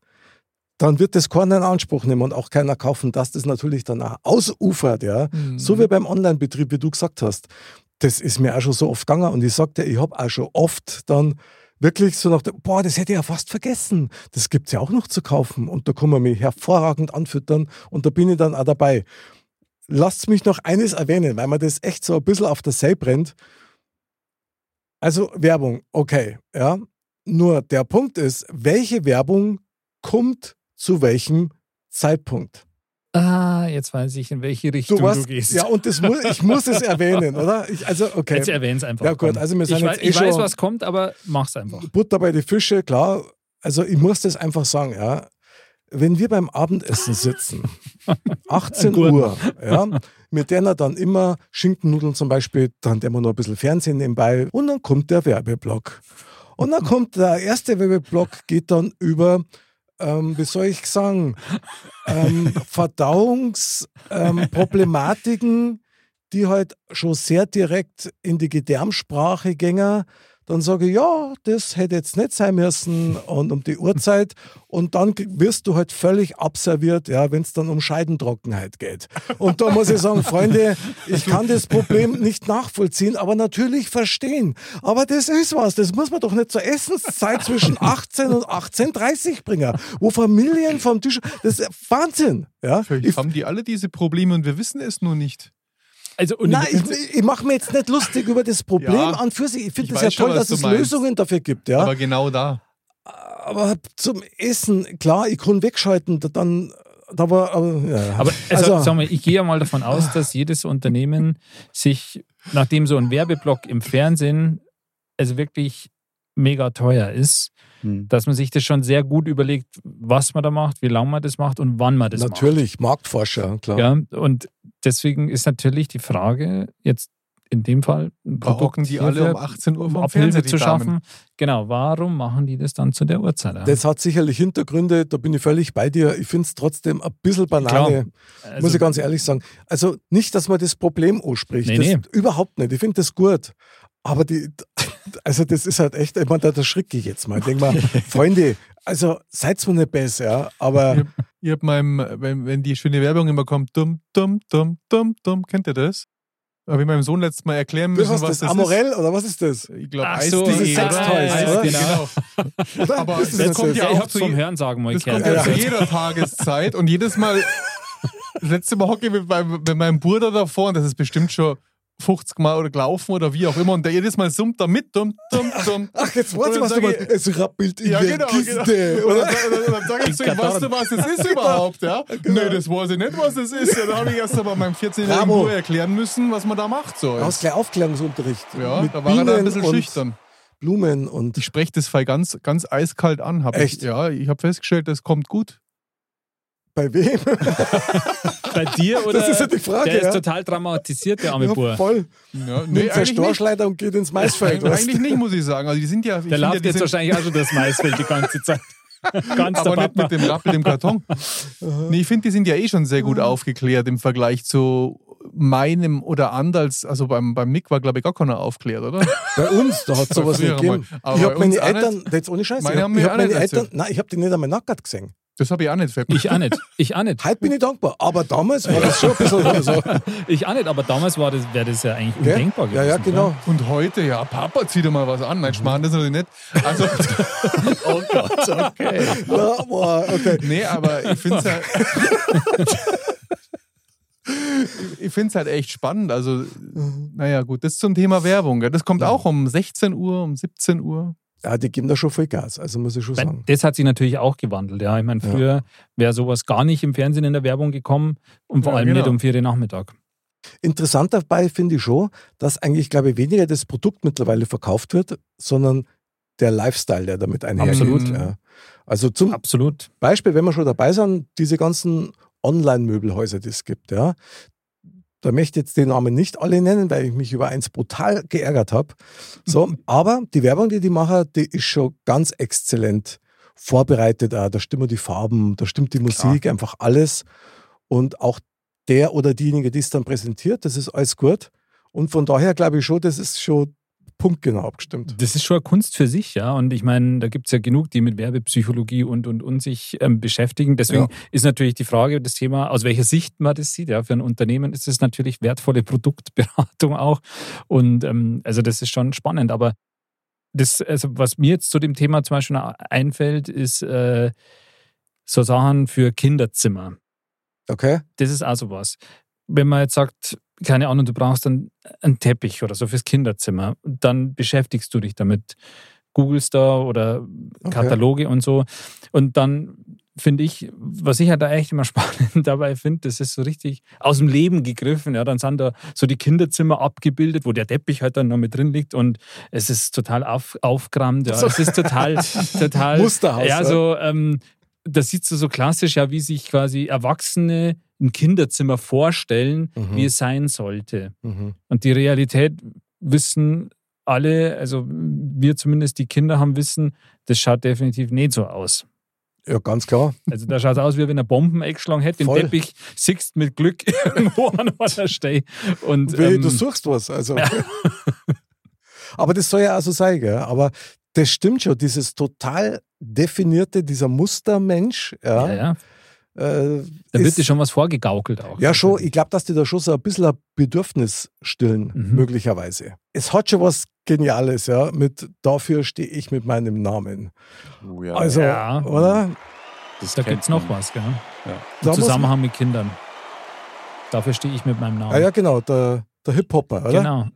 dann wird das keiner in Anspruch nehmen und auch keiner kaufen, dass das natürlich dann auch ausufert, ja. Mhm. So wie beim Online-Betrieb, wie du gesagt hast. Das ist mir auch schon so oft gegangen und ich sagte, ich habe auch schon oft dann wirklich so nach, boah, das hätte ich ja fast vergessen. Das gibt es ja auch noch zu kaufen und da kann man mich hervorragend anfüttern und da bin ich dann auch dabei. Lasst mich noch eines erwähnen, weil mir das echt so ein bisschen auf der See brennt. Also Werbung, okay, ja. Nur der Punkt ist, welche Werbung kommt zu welchem Zeitpunkt? Ah, jetzt weiß ich, in welche Richtung Du du, weißt, gehst. ja, und das mu ich muss es erwähnen, oder? Ich, also, okay. Jetzt erwähn's einfach. Ja, gut, also wir sind ich, jetzt wei- eh ich weiß, was kommt, aber mach's einfach. Butter bei die Fische, klar. Also ich muss das einfach sagen, ja. Wenn wir beim Abendessen sitzen, 18 Guten. Uhr, ja, mit der dann immer Schinkennudeln zum Beispiel, dann der wir noch ein bisschen Fernsehen nebenbei und dann kommt der Werbeblock. Und dann kommt der erste Werbeblock, geht dann über, ähm, wie soll ich sagen, ähm, Verdauungsproblematiken, ähm, die halt schon sehr direkt in die Gedärmsprache gängen. Dann sage ich, ja, das hätte jetzt nicht sein müssen und um die Uhrzeit. Und dann wirst du halt völlig abserviert, ja, wenn es dann um Scheidentrockenheit geht. Und da muss ich sagen, Freunde, ich kann das Problem nicht nachvollziehen, aber natürlich verstehen. Aber das ist was, das muss man doch nicht zur Essenszeit zwischen 18 und 18.30 bringen, wo Familien vom Tisch, das ist Wahnsinn. Ja? Vielleicht Ich, haben die alle diese Probleme und wir wissen es nur nicht. Also, und Nein, ich, ich mache mir jetzt nicht lustig über das Problem Ja, an für sich. Ich finde es ja schon, toll, was dass es meinst. Lösungen dafür gibt. Ja? Aber genau da. Aber zum Essen, klar, ich kann wegschalten, da- dann, da war, aber, ja. Aber also, Also- sag mal, ich gehe ja mal davon aus, dass jedes Unternehmen sich, nachdem so ein Werbeblock im Fernsehen also wirklich mega teuer ist, Hm. dass man sich das schon sehr gut überlegt, was man da macht, wie lange man das macht und wann man das natürlich, Marktforscher, klar. macht. Ja, und deswegen ist natürlich die Frage, jetzt in dem Fall ein Da hocken die alle um 18 Uhr um vom Abhilfe Fernseher, zu Damen. schaffen. Genau, warum machen die das dann zu der Uhrzeit? Ja? Das hat sicherlich Hintergründe, da bin ich völlig bei dir. Ich finde es trotzdem ein bisschen Banane, Also- muss ich ganz ehrlich sagen. Also nicht, dass man das Problem anspricht, Nee, das, nee. überhaupt nicht. Ich finde das gut. Aber die, also das ist halt echt, ich meine, da erschricke ich jetzt mal. Ich denke mal, Freunde, also seid mir nicht besser, ja, aber Ich hab meinem, wenn, wenn die schöne Werbung immer kommt, dumm, dumm, dumm, dumm, dumm, kennt ihr das? Habe ich meinem Sohn letztes Mal erklären was müssen, ist was das? das Amorell oder was ist das? ist. Ich glaube, Ach so, Eis.de, diese oder? Sextoys, Eis.de, oder? Genau. Oder? Aber Ist das das kommt ja ich auch hab's zu vom je- Hörensagen mal Das kommt ja, Ja. zu jeder Tageszeit und jedes Mal, das letzte Mal hocke ich mit meinem, mit meinem Bruder davor und das ist bestimmt schon 50 Mal oder gelaufen oder wie auch immer und der jedes Mal summt da mit, dumm, dumm, dumm. Ach, jetzt warte, Und was du mal. Es rappelt in Ja, der genau, Kiste. genau. Und Oder? dann, dann, dann sage ich zu ihm, weißt du, was das ist überhaupt? Ja? Nö, das weiß ich nicht, was das ist. Ja, dann habe ich erst aber meinem 14-jährigen Bravo. Bruder erklären müssen, was man da macht. So. Du hast gleich Aufklärungsunterricht. Ja, mit da war er da ein Bienen bisschen und schüchtern. Blumen und. Ich spreche das Fall ganz, ganz eiskalt an. Hab Echt? Ich, ja, ich habe festgestellt, das kommt gut. Bei wem? Bei dir oder? Das ist ja die Frage. der ja. ist total traumatisiert, der arme ja, Bub. voll. Ja, Nimmt nee, eigentlich nicht. Storchleiter und geht ins Maisfeld. weißt Eigentlich nicht, muss ich sagen. Also die sind ja, ich Der läuft ja, die jetzt sind, wahrscheinlich auch schon das Maisfeld die ganze Zeit. Ganz aber nicht mit dem Rappel im Karton. nee, ich finde, die sind ja eh schon sehr gut aufgeklärt im Vergleich zu meinem oder Andals. Also beim, beim Mick war, glaube ich, gar keiner aufgeklärt, oder? Bei uns, da hat es sowas nicht gegeben. ich habe meine Eltern, jetzt ohne Scheiß, Meine ich habe hab meine nicht Eltern, erzählt. nein, ich habe die nicht einmal nackert gesehen. Das habe ich auch nicht. Ich auch nicht. Ich auch nicht. Heute bin ich dankbar, aber damals war das schon ein bisschen so. Ich auch nicht, aber damals war das, wäre das ja eigentlich Gell? undenkbar gewesen. Ja, ja, genau. Und heute, ja, Papa, zieh dir mal was an. Nein, Schmarrn, das natürlich nicht. Also, Oh Gott, okay. Ja, boah, okay. nee, aber ich finde es halt. ich finde es halt echt spannend. Also, naja, gut, das zum Thema Werbung. Gell? Das kommt auch um 16 Uhr, um 17 Uhr. Ja, die geben da schon voll Gas, also muss ich schon sagen. Das hat sich natürlich auch gewandelt. Ja, ich meine, Ja. früher wäre sowas gar nicht im Fernsehen in der Werbung gekommen und vor Ja, allem genau. nicht um 4 Uhr Nachmittag. Interessant dabei finde ich schon, dass eigentlich, glaube ich, weniger das Produkt mittlerweile verkauft wird, sondern der Lifestyle, der damit einhergeht. Absolut. Ja. Also zum Absolut. Beispiel, wenn wir schon dabei sind, diese ganzen Online-Möbelhäuser, die es gibt, ja. Da möchte ich jetzt den Namen nicht alle nennen, weil ich mich über eins brutal geärgert habe. So, aber die Werbung, die die machen, die ist schon ganz exzellent vorbereitet. Auch. Da stimmen die Farben, da stimmt die Musik, einfach alles. Und auch der oder diejenige, die es dann präsentiert, das ist alles gut. Und von daher glaube ich schon, das ist schon punktgenau abgestimmt. Das ist schon eine Kunst für sich, ja. Und ich meine, da gibt es ja genug, die mit Werbepsychologie und und und sich ähm, beschäftigen. Deswegen Ja. ist natürlich die Frage, das Thema, aus welcher Sicht man das sieht. Ja, für ein Unternehmen ist es natürlich wertvolle Produktberatung auch. Und ähm, also das ist schon spannend. Aber das, also was mir jetzt zu dem Thema zum Beispiel einfällt, ist äh, so Sachen für Kinderzimmer. Okay? Das ist auch sowas. Wenn man jetzt sagt, keine Ahnung, du brauchst dann einen Teppich oder so fürs Kinderzimmer, dann beschäftigst du dich damit. Googlest da oder Okay. Kataloge und so. Und dann finde ich, was ich halt da echt immer spannend dabei finde, das ist so richtig aus dem Leben gegriffen. Ja, dann sind da so die Kinderzimmer abgebildet, wo der Teppich halt dann noch mit drin liegt und es ist total auf, aufgerammt. Ja. Es ist total, total. Musterhaus, Ja, ja. so, ähm, das sieht so, so klassisch ja, wie sich quasi Erwachsene ein Kinderzimmer vorstellen, Mhm. wie es sein sollte. Mhm. Und die Realität wissen alle, also wir zumindest die Kinder haben wissen, das schaut definitiv nicht so aus. Ja, ganz klar. Also da schaut es aus, wie wenn er Bomben eingeschlagen hätte. Den Voll. Teppich siehst mit Glück irgendwo an der Stelle. Und Wie, ähm, du suchst was. Also. Aber das soll ja auch so sein, gell? Aber das stimmt schon, dieses total definierte, dieser Mustermensch, ja, ja, ja, äh, da wird dir schon was vorgegaukelt auch. Ja, schon. Ich glaube, dass die da schon so ein bisschen ein Bedürfnis stillen, Mhm. möglicherweise. Es hat schon was Geniales, ja, mit dafür stehe ich mit meinem Namen. Oh, ja. Also, Ja. oder? das Da gibt es noch was, gell? Ja. Da Im Zusammenhang mit Kindern. Dafür stehe ich mit meinem Namen. Ah, ja, genau, der, der Hip-Hopper, oder? Genau.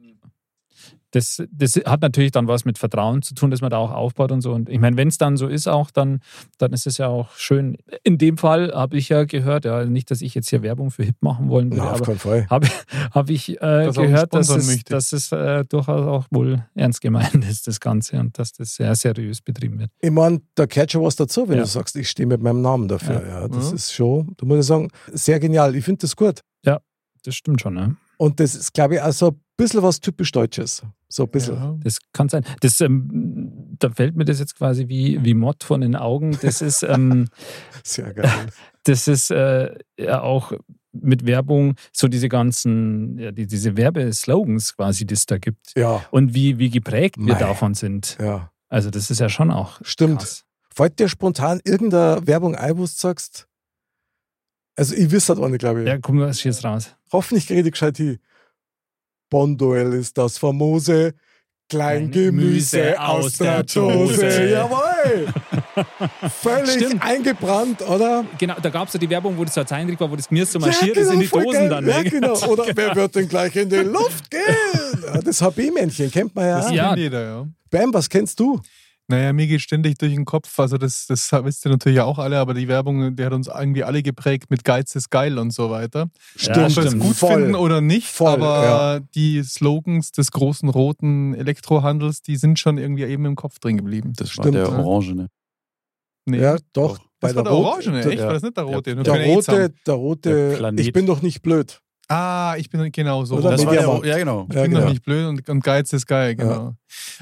Das, das hat natürlich dann was mit Vertrauen zu tun, dass man da auch aufbaut und so. Und ich meine, wenn es dann so ist, auch dann, dann ist es ja auch schön. In dem Fall habe ich ja gehört, ja, nicht, dass ich jetzt hier Werbung für Hip machen wollen würde, Na, auf aber keinen Fall. habe hab ich äh, uns gehört, dass es, dass es äh, durchaus auch wohl ernst gemeint ist, das Ganze, und dass das sehr seriös betrieben wird. Ich meine, da gehört schon was dazu, wenn Ja. du sagst, ich stehe mit meinem Namen dafür. Ja. Ja, das Ja. ist schon, da muss ich sagen, sehr genial. Ich finde das gut. Das stimmt schon, ne? Und das ist, glaube ich, auch so ein bisschen was typisch Deutsches. So ein bisschen. Ja. Das kann sein. Das, ähm, da fällt mir das jetzt quasi wie, wie Mott von den Augen. Das ist, ähm, Sehr geil. das ist äh, ja auch mit Werbung so diese ganzen, ja, die, diese Werbeslogans quasi, die es da gibt. ja, Und wie, wie geprägt wir Mei. davon sind. ja. Also das ist ja schon auch Stimmt. krass. Fällt dir spontan irgendeine Werbung ein, wo du sagst, also ich wüsste das auch nicht, glaube ich. Ja, komm, was schießt raus? Hoffentlich kriege ich gescheit hin. Bonduell ist das famose Kleingemüse aus der Dose. Jawohl! Völlig Stimmt. eingebrannt, oder? Genau, da gab es ja die Werbung, wo das so ein Zeichentrick war, wo das Gemüse so marschiert ist genau, in die Dosen geil. dann. Ja, ne? genau. Oder wer wird denn gleich in die Luft gehen? Ja, das HB-Männchen kennt man ja. Das Ja. kennt jeder, ja. Bam, was kennst du? Naja, mir geht ständig durch den Kopf, also das, das wisst ihr natürlich auch alle, aber die Werbung, die hat uns irgendwie alle geprägt mit Geiz ist geil und so weiter. Stimmt, Ob wir es stimmt. gut Voll. finden oder nicht, Voll, aber ja. die Slogans des großen roten Elektrohandels, die sind schon irgendwie eben im Kopf drin geblieben. Das Stimmt, war der ja. Orangene. Nee. Ja, doch. das war der Rot- Orange, ne? der- Echt? War das nicht der rote? Der AIDS rote, der rote, Der Planet. ich bin doch nicht blöd. Ah, ich bin genau so. Oder. Das war der- ja, genau. Ich Ja, bin genau. doch nicht blöd und, und Geiz ist geil, genau.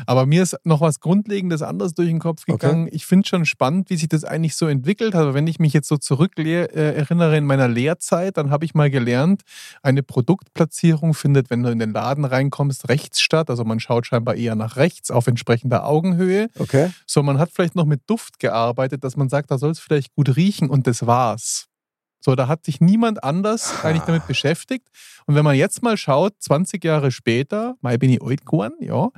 Aber mir ist noch was Grundlegendes anderes durch den Kopf Okay. gegangen. Ich finde schon spannend, wie sich das eigentlich so entwickelt hat. Aber wenn ich mich jetzt so zurück äh, erinnere in meiner Lehrzeit, dann habe ich mal gelernt, eine Produktplatzierung findet, wenn du in den Laden reinkommst, rechts statt. Also man schaut scheinbar eher nach rechts auf entsprechender Augenhöhe. Okay. So, man hat vielleicht noch mit Duft gearbeitet, dass man sagt, da soll es vielleicht gut riechen und das war's. So, da hat sich niemand anders eigentlich damit beschäftigt. Und wenn man jetzt mal schaut, 20 Jahre später, mal bin ich alt geworden, ja,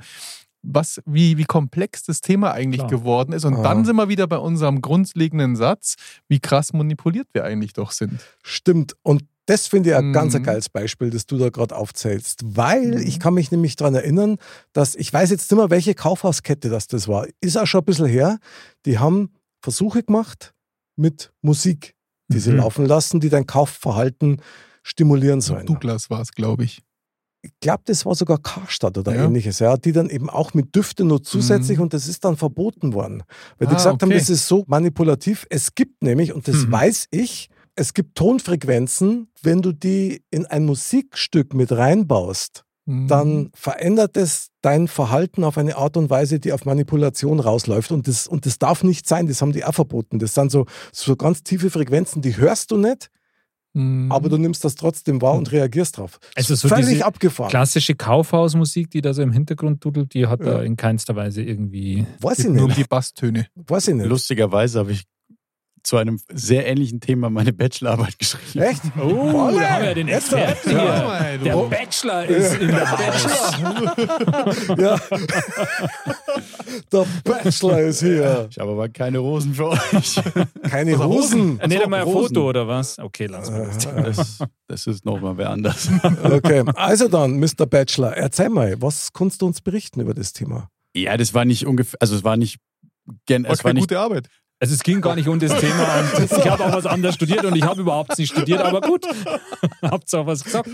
was, wie, wie komplex das Thema eigentlich Klar. geworden ist. Und Aha. dann sind wir wieder bei unserem grundlegenden Satz, wie krass manipuliert wir eigentlich doch sind. Stimmt. Und das finde ich ein Mhm. ganz ein geiles Beispiel, das du da gerade aufzählst. Weil Mhm. ich kann mich nämlich daran erinnern, dass ich weiß jetzt nicht mehr, welche Kaufhauskette das, das war. Ist auch schon ein bisschen her. Die haben Versuche gemacht mit Musik, die sie Mhm. laufen lassen, die dein Kaufverhalten stimulieren sollen. Douglas war es, glaube ich. Ich glaube, das war sogar Karstadt oder Ja. ähnliches, ja, die dann eben auch mit Düften nur zusätzlich Mhm. und das ist dann verboten worden. Weil die Ah, gesagt haben, okay. das ist so manipulativ. Es gibt nämlich, und das Mhm. weiß ich, es gibt Tonfrequenzen, wenn du die in ein Musikstück mit reinbaust, Mhm. dann verändert es dein Verhalten auf eine Art und Weise, die auf Manipulation rausläuft. Und das, und das darf nicht sein, das haben die auch verboten. Das sind so, so ganz tiefe Frequenzen, die hörst du nicht, Mhm. aber du nimmst das trotzdem wahr und reagierst drauf. Also so Völlig diese abgefahren. klassische Kaufhausmusik, die da so im Hintergrund dudelt, die hat Ja. da in keinster Weise irgendwie. Weiß ich Geht nur um nicht. die Basstöne. Weiß ich nicht. Lustigerweise habe ich zu einem sehr ähnlichen Thema meine Bachelorarbeit geschrieben. Echt? Oh, Wolle! da haben wir den Experten ja. hier. Ja, mal, du- Der Bachelor ist in der Haus. Ja. Der Bachelor ist hier. Ich habe aber keine Rosen für euch. Keine Hosen. Nicht einmal ein Rosen. Foto oder was? Okay, lass mal das. Das, das ist nochmal wer anders. Okay, also dann, Mr. Bachelor, erzähl mal, was kannst du uns berichten über das Thema? Ja, das war nicht ungefähr, also es war nicht, gen, War es war keine nicht gute Arbeit. Also es ging gar nicht um das Thema und ich habe auch was anderes studiert und ich habe überhaupt nicht studiert, aber gut. Habt ihr auch was gesagt?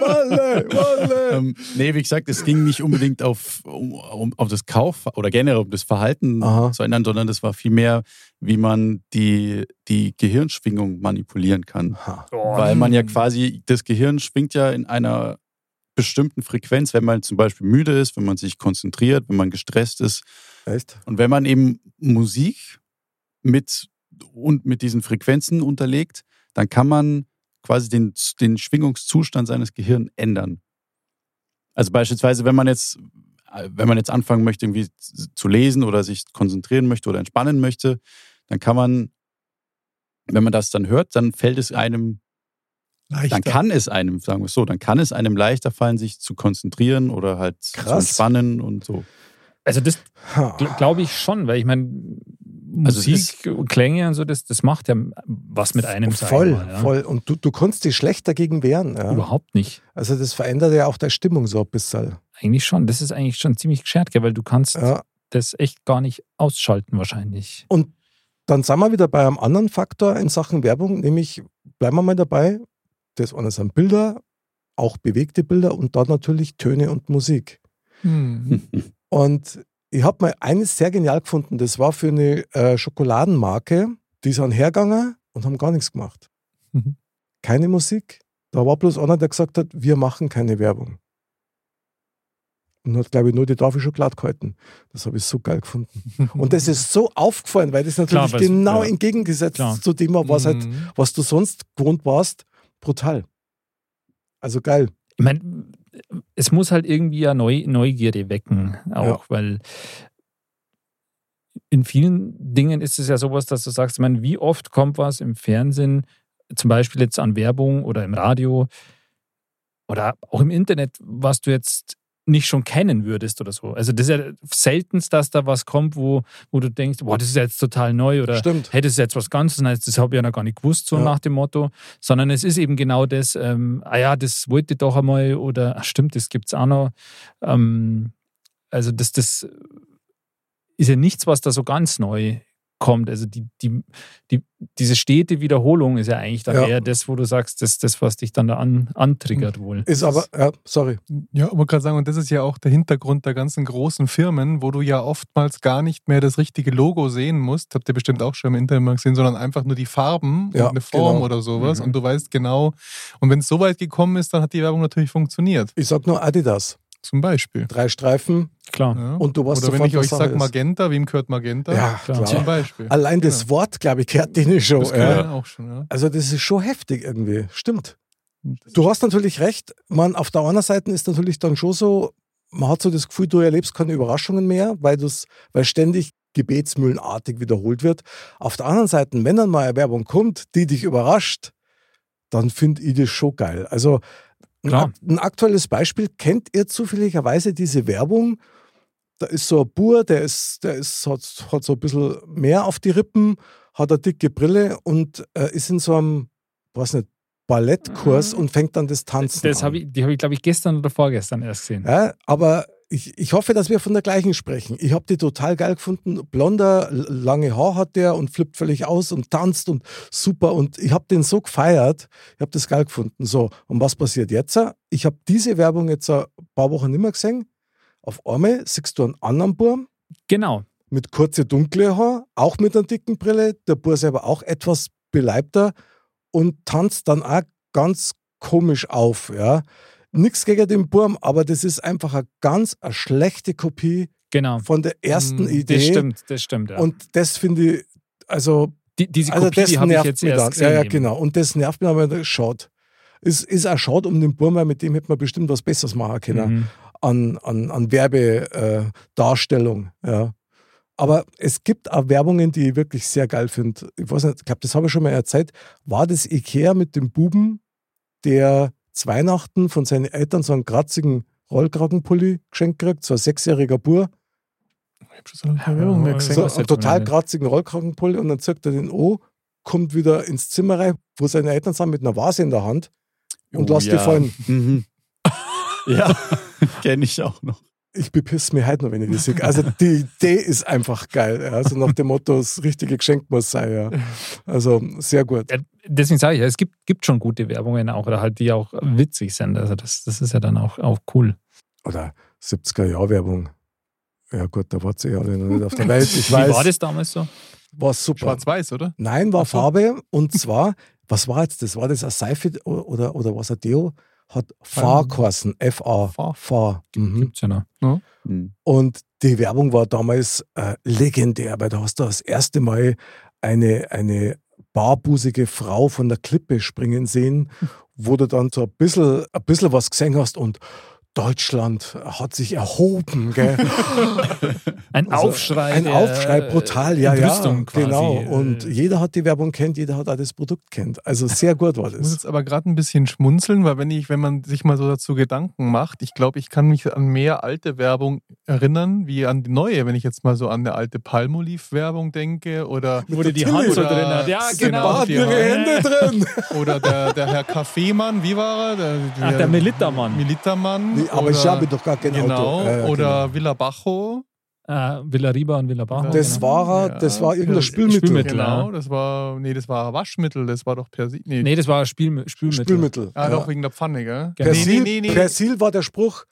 Walle, Walle. Ähm, nee, wie gesagt, es ging nicht unbedingt auf, um, um, auf das Kauf oder generell um das Verhalten Aha. zu ändern, sondern das war vielmehr, wie man die, die Gehirnschwingung manipulieren kann. Ha. Weil man ja quasi, das Gehirn schwingt ja in einer bestimmten Frequenz, wenn man zum Beispiel müde ist, wenn man sich konzentriert, wenn man gestresst ist. Echt? Und wenn man eben Musik mit und mit diesen Frequenzen unterlegt, dann kann man quasi den, den Schwingungszustand seines Gehirns ändern. Also beispielsweise, wenn man jetzt, wenn man jetzt anfangen möchte, irgendwie zu lesen oder sich konzentrieren möchte oder entspannen möchte, dann kann man, wenn man das dann hört, dann fällt es einem, Leichter. dann kann es einem, sagen wir es so, dann kann es einem leichter fallen, sich zu konzentrieren oder halt zu Krass. entspannen und so. Also das glaube ich schon, weil ich meine, Also Musik, Klänge und so, das, das macht ja was mit einem voll, mal, ja. voll. Und du, du kannst dich schlecht dagegen wehren. Ja? Überhaupt nicht. Also das verändert ja auch deine Stimmung so ein bisschen. Eigentlich schon. Das ist eigentlich schon ziemlich geschert, weil du kannst Ja. das echt gar nicht ausschalten wahrscheinlich. Und dann sind wir wieder bei einem anderen Faktor in Sachen Werbung, nämlich bleiben wir mal dabei, das eine sind Bilder, auch bewegte Bilder und dann natürlich Töne und Musik. Hm. Und ich habe mal eines sehr genial gefunden, das war für eine äh, Schokoladenmarke, die sind hergegangen und haben gar nichts gemacht. Mhm. Keine Musik. Da war bloß einer, der gesagt hat, wir machen keine Werbung. Und hat, glaube ich, nur die Tafel Schokolade gehalten. Das habe ich so geil gefunden. Und das ist so aufgefallen, weil das natürlich Klar, genau ja. entgegengesetzt Klar. zu dem war, was, halt, Mhm. was du sonst gewohnt warst. Brutal. Also geil. Ich meine, es muss halt irgendwie ja Neu Neugierde wecken, auch, Ja. weil in vielen Dingen ist es ja sowas, dass du sagst, ich meine, wie oft kommt was im Fernsehen, zum Beispiel jetzt an Werbung oder im Radio oder auch im Internet, was du jetzt nicht schon kennen würdest oder so. Also das ist ja seltenst, dass da was kommt, wo, wo du denkst, boah, das ist jetzt total neu oder Stimmt. ist jetzt was ganz Neues, das habe ich ja noch gar nicht gewusst, so Ja. nach dem Motto, sondern es ist eben genau das, ähm, ah ja, das wollte ich doch einmal oder, ach stimmt, das gibt es auch noch. Ähm, also das, das ist ja nichts, was da so ganz neu kommt. Also die, die, die, diese stete Wiederholung ist ja eigentlich dann Ja. eher das, wo du sagst, das das, was dich dann da an, antriggert wohl. Ist aber, ja, sorry. Ja, aber gerade sagen, und das ist ja auch der Hintergrund der ganzen großen Firmen, wo du ja oftmals gar nicht mehr das richtige Logo sehen musst, habt ihr bestimmt auch schon im Internet mal gesehen, sondern einfach nur die Farben Ja, und eine Form genau. oder sowas. Mhm. Und du weißt genau, und wenn es so weit gekommen ist, dann hat die Werbung natürlich funktioniert. Ich sag nur Adidas. Zum Beispiel. Drei Streifen Klar. Ja. und du weißt Oder wenn sofort, ich euch sage. Magenta, wem gehört Magenta? Ja, Klar. Zum Beispiel. Allein das Wort, glaube ich, gehört denen schon. Das gehört Ja. ja. auch schon, ja. Also das ist schon heftig irgendwie. Stimmt. Du hast natürlich recht. Man, auf der anderen Seite ist natürlich dann schon so, man hat so das Gefühl, du erlebst keine Überraschungen mehr, weil, weil ständig gebetsmühlenartig wiederholt wird. Auf der anderen Seite, wenn dann mal eine Werbung kommt, die dich überrascht, dann finde ich das schon geil. Also Klar. ein aktuelles Beispiel, kennt ihr zufälligerweise diese Werbung? Da ist so ein Bur, der ist, der ist, hat, hat so ein bisschen mehr auf die Rippen, hat eine dicke Brille und äh, ist in so einem, weiß nicht, Ballettkurs Mhm. und fängt dann das Tanzen Das an. habe ich, die habe ich, glaube ich, gestern oder vorgestern erst gesehen. Ja, aber ich, ich hoffe, dass wir von der gleichen sprechen. Ich habe die total geil gefunden. Blonder, lange Haar hat der und flippt völlig aus und tanzt und super. Und ich habe den so gefeiert. Ich habe das geil gefunden. So, und was passiert jetzt? Ich habe diese Werbung jetzt ein paar Wochen nicht mehr gesehen. Auf einmal siehst du einen anderen Burm Genau. mit kurze dunkle Haar, auch mit einer dicken Brille. Der Bur selber auch etwas beleibter und tanzt dann auch ganz komisch auf. Ja. Nichts gegen den Burm, aber das ist einfach eine ganz eine schlechte Kopie Genau. von der ersten Mm, Idee. Das stimmt, das stimmt. Ja. Und das finde ich, also, die, diese also Kopie, das die habe ich nervt jetzt mich erst dann. gesehen. Ja, ja, eben. genau. Und das nervt mich aber schade. Es ist auch schade um den Burm, weil mit dem hätte man bestimmt was Besseres machen können Mhm. an, an, an Werbedarstellung. Äh, ja. Aber es gibt auch Werbungen, die ich wirklich sehr geil finde. Ich weiß nicht, ich glaube, das habe ich schon mal erzählt. War das Ikea mit dem Buben, der zu Weihnachten von seinen Eltern so einen kratzigen Rollkragenpulli geschenkt kriegt, so ein sechsjähriger Bur, Ich habe schon so lange keine Werbung mehr Ja, gesehen. so einen total kratzigen Rollkragenpulli und dann zückt er den O, kommt wieder ins Zimmer rein, wo seine Eltern sind mit einer Vase in der Hand und Oh, lässt die ja. fallen. Mhm. ja, kenne ich auch noch. Ich bepiss mir heute noch, wenn ich die sehe. Also die Idee ist einfach geil. Ja. Also nach dem Motto, das richtige Geschenk muss sein. Ja. Also sehr gut. Ja, deswegen sage ich, ja, es gibt, gibt schon gute Werbungen auch, oder halt, die auch witzig sind. Also das, das ist ja dann auch, auch cool. Oder 70er-Jahr-Werbung. Ja gut, da war sie ja alle noch nicht auf der Welt. Ich weiß, Wie war das damals so? war super. Schwarz-Weiß, oder? Nein, war. Farbe. Und zwar, was war jetzt das? War das eine Seife oder, oder was ein Deo? Hat Fahr geheißen. F-A. Fahr. Fahr. Mhm. Gibt's ja noch. Hm. Und die Werbung war damals äh, legendär, weil da hast du das erste Mal eine, eine barbusige Frau von der Klippe springen sehen, wo du dann so ein bisschen, ein bisschen was gesehen hast und Deutschland hat sich erhoben. Gell? Ein Also Aufschrei. Ein der Aufschrei, brutal, ja, ja. Entrüstung quasi. Genau. Und Äh, jeder hat die Werbung kennt, jeder hat auch das Produkt kennt. Also sehr gut war Ich muss das. jetzt aber gerade ein bisschen schmunzeln, weil wenn ich, wenn man sich mal so dazu Gedanken macht, ich glaube, ich kann mich an mehr alte Werbung erinnern, wie an die neue, wenn ich jetzt mal so an eine alte Palmolive-Werbung denke oder, wo die die Hand so Oder drin hat. Ja, genau. Die. Hände drin. oder der, der Herr Kaffeemann, wie war er? Der, Ach, der Militermann. Militermann. Aber oder, ich habe doch gar kein Genau, Auto. Ja, ja, oder genau. Villa Bajo. Äh, Villa Riba und Villa Bajo. Das genau. war, er, das war irgendein Ja, Spülmittel. Spülmittel. Genau, ja. das war, nee, das war Waschmittel, das war doch Persil. Nee, Nee, das war Spiel, Spülmittel. Spülmittel. ah, ja. doch wegen der Pfanne, gell? Genau. Persil, Nee, nee, nee. Persil war der Spruch,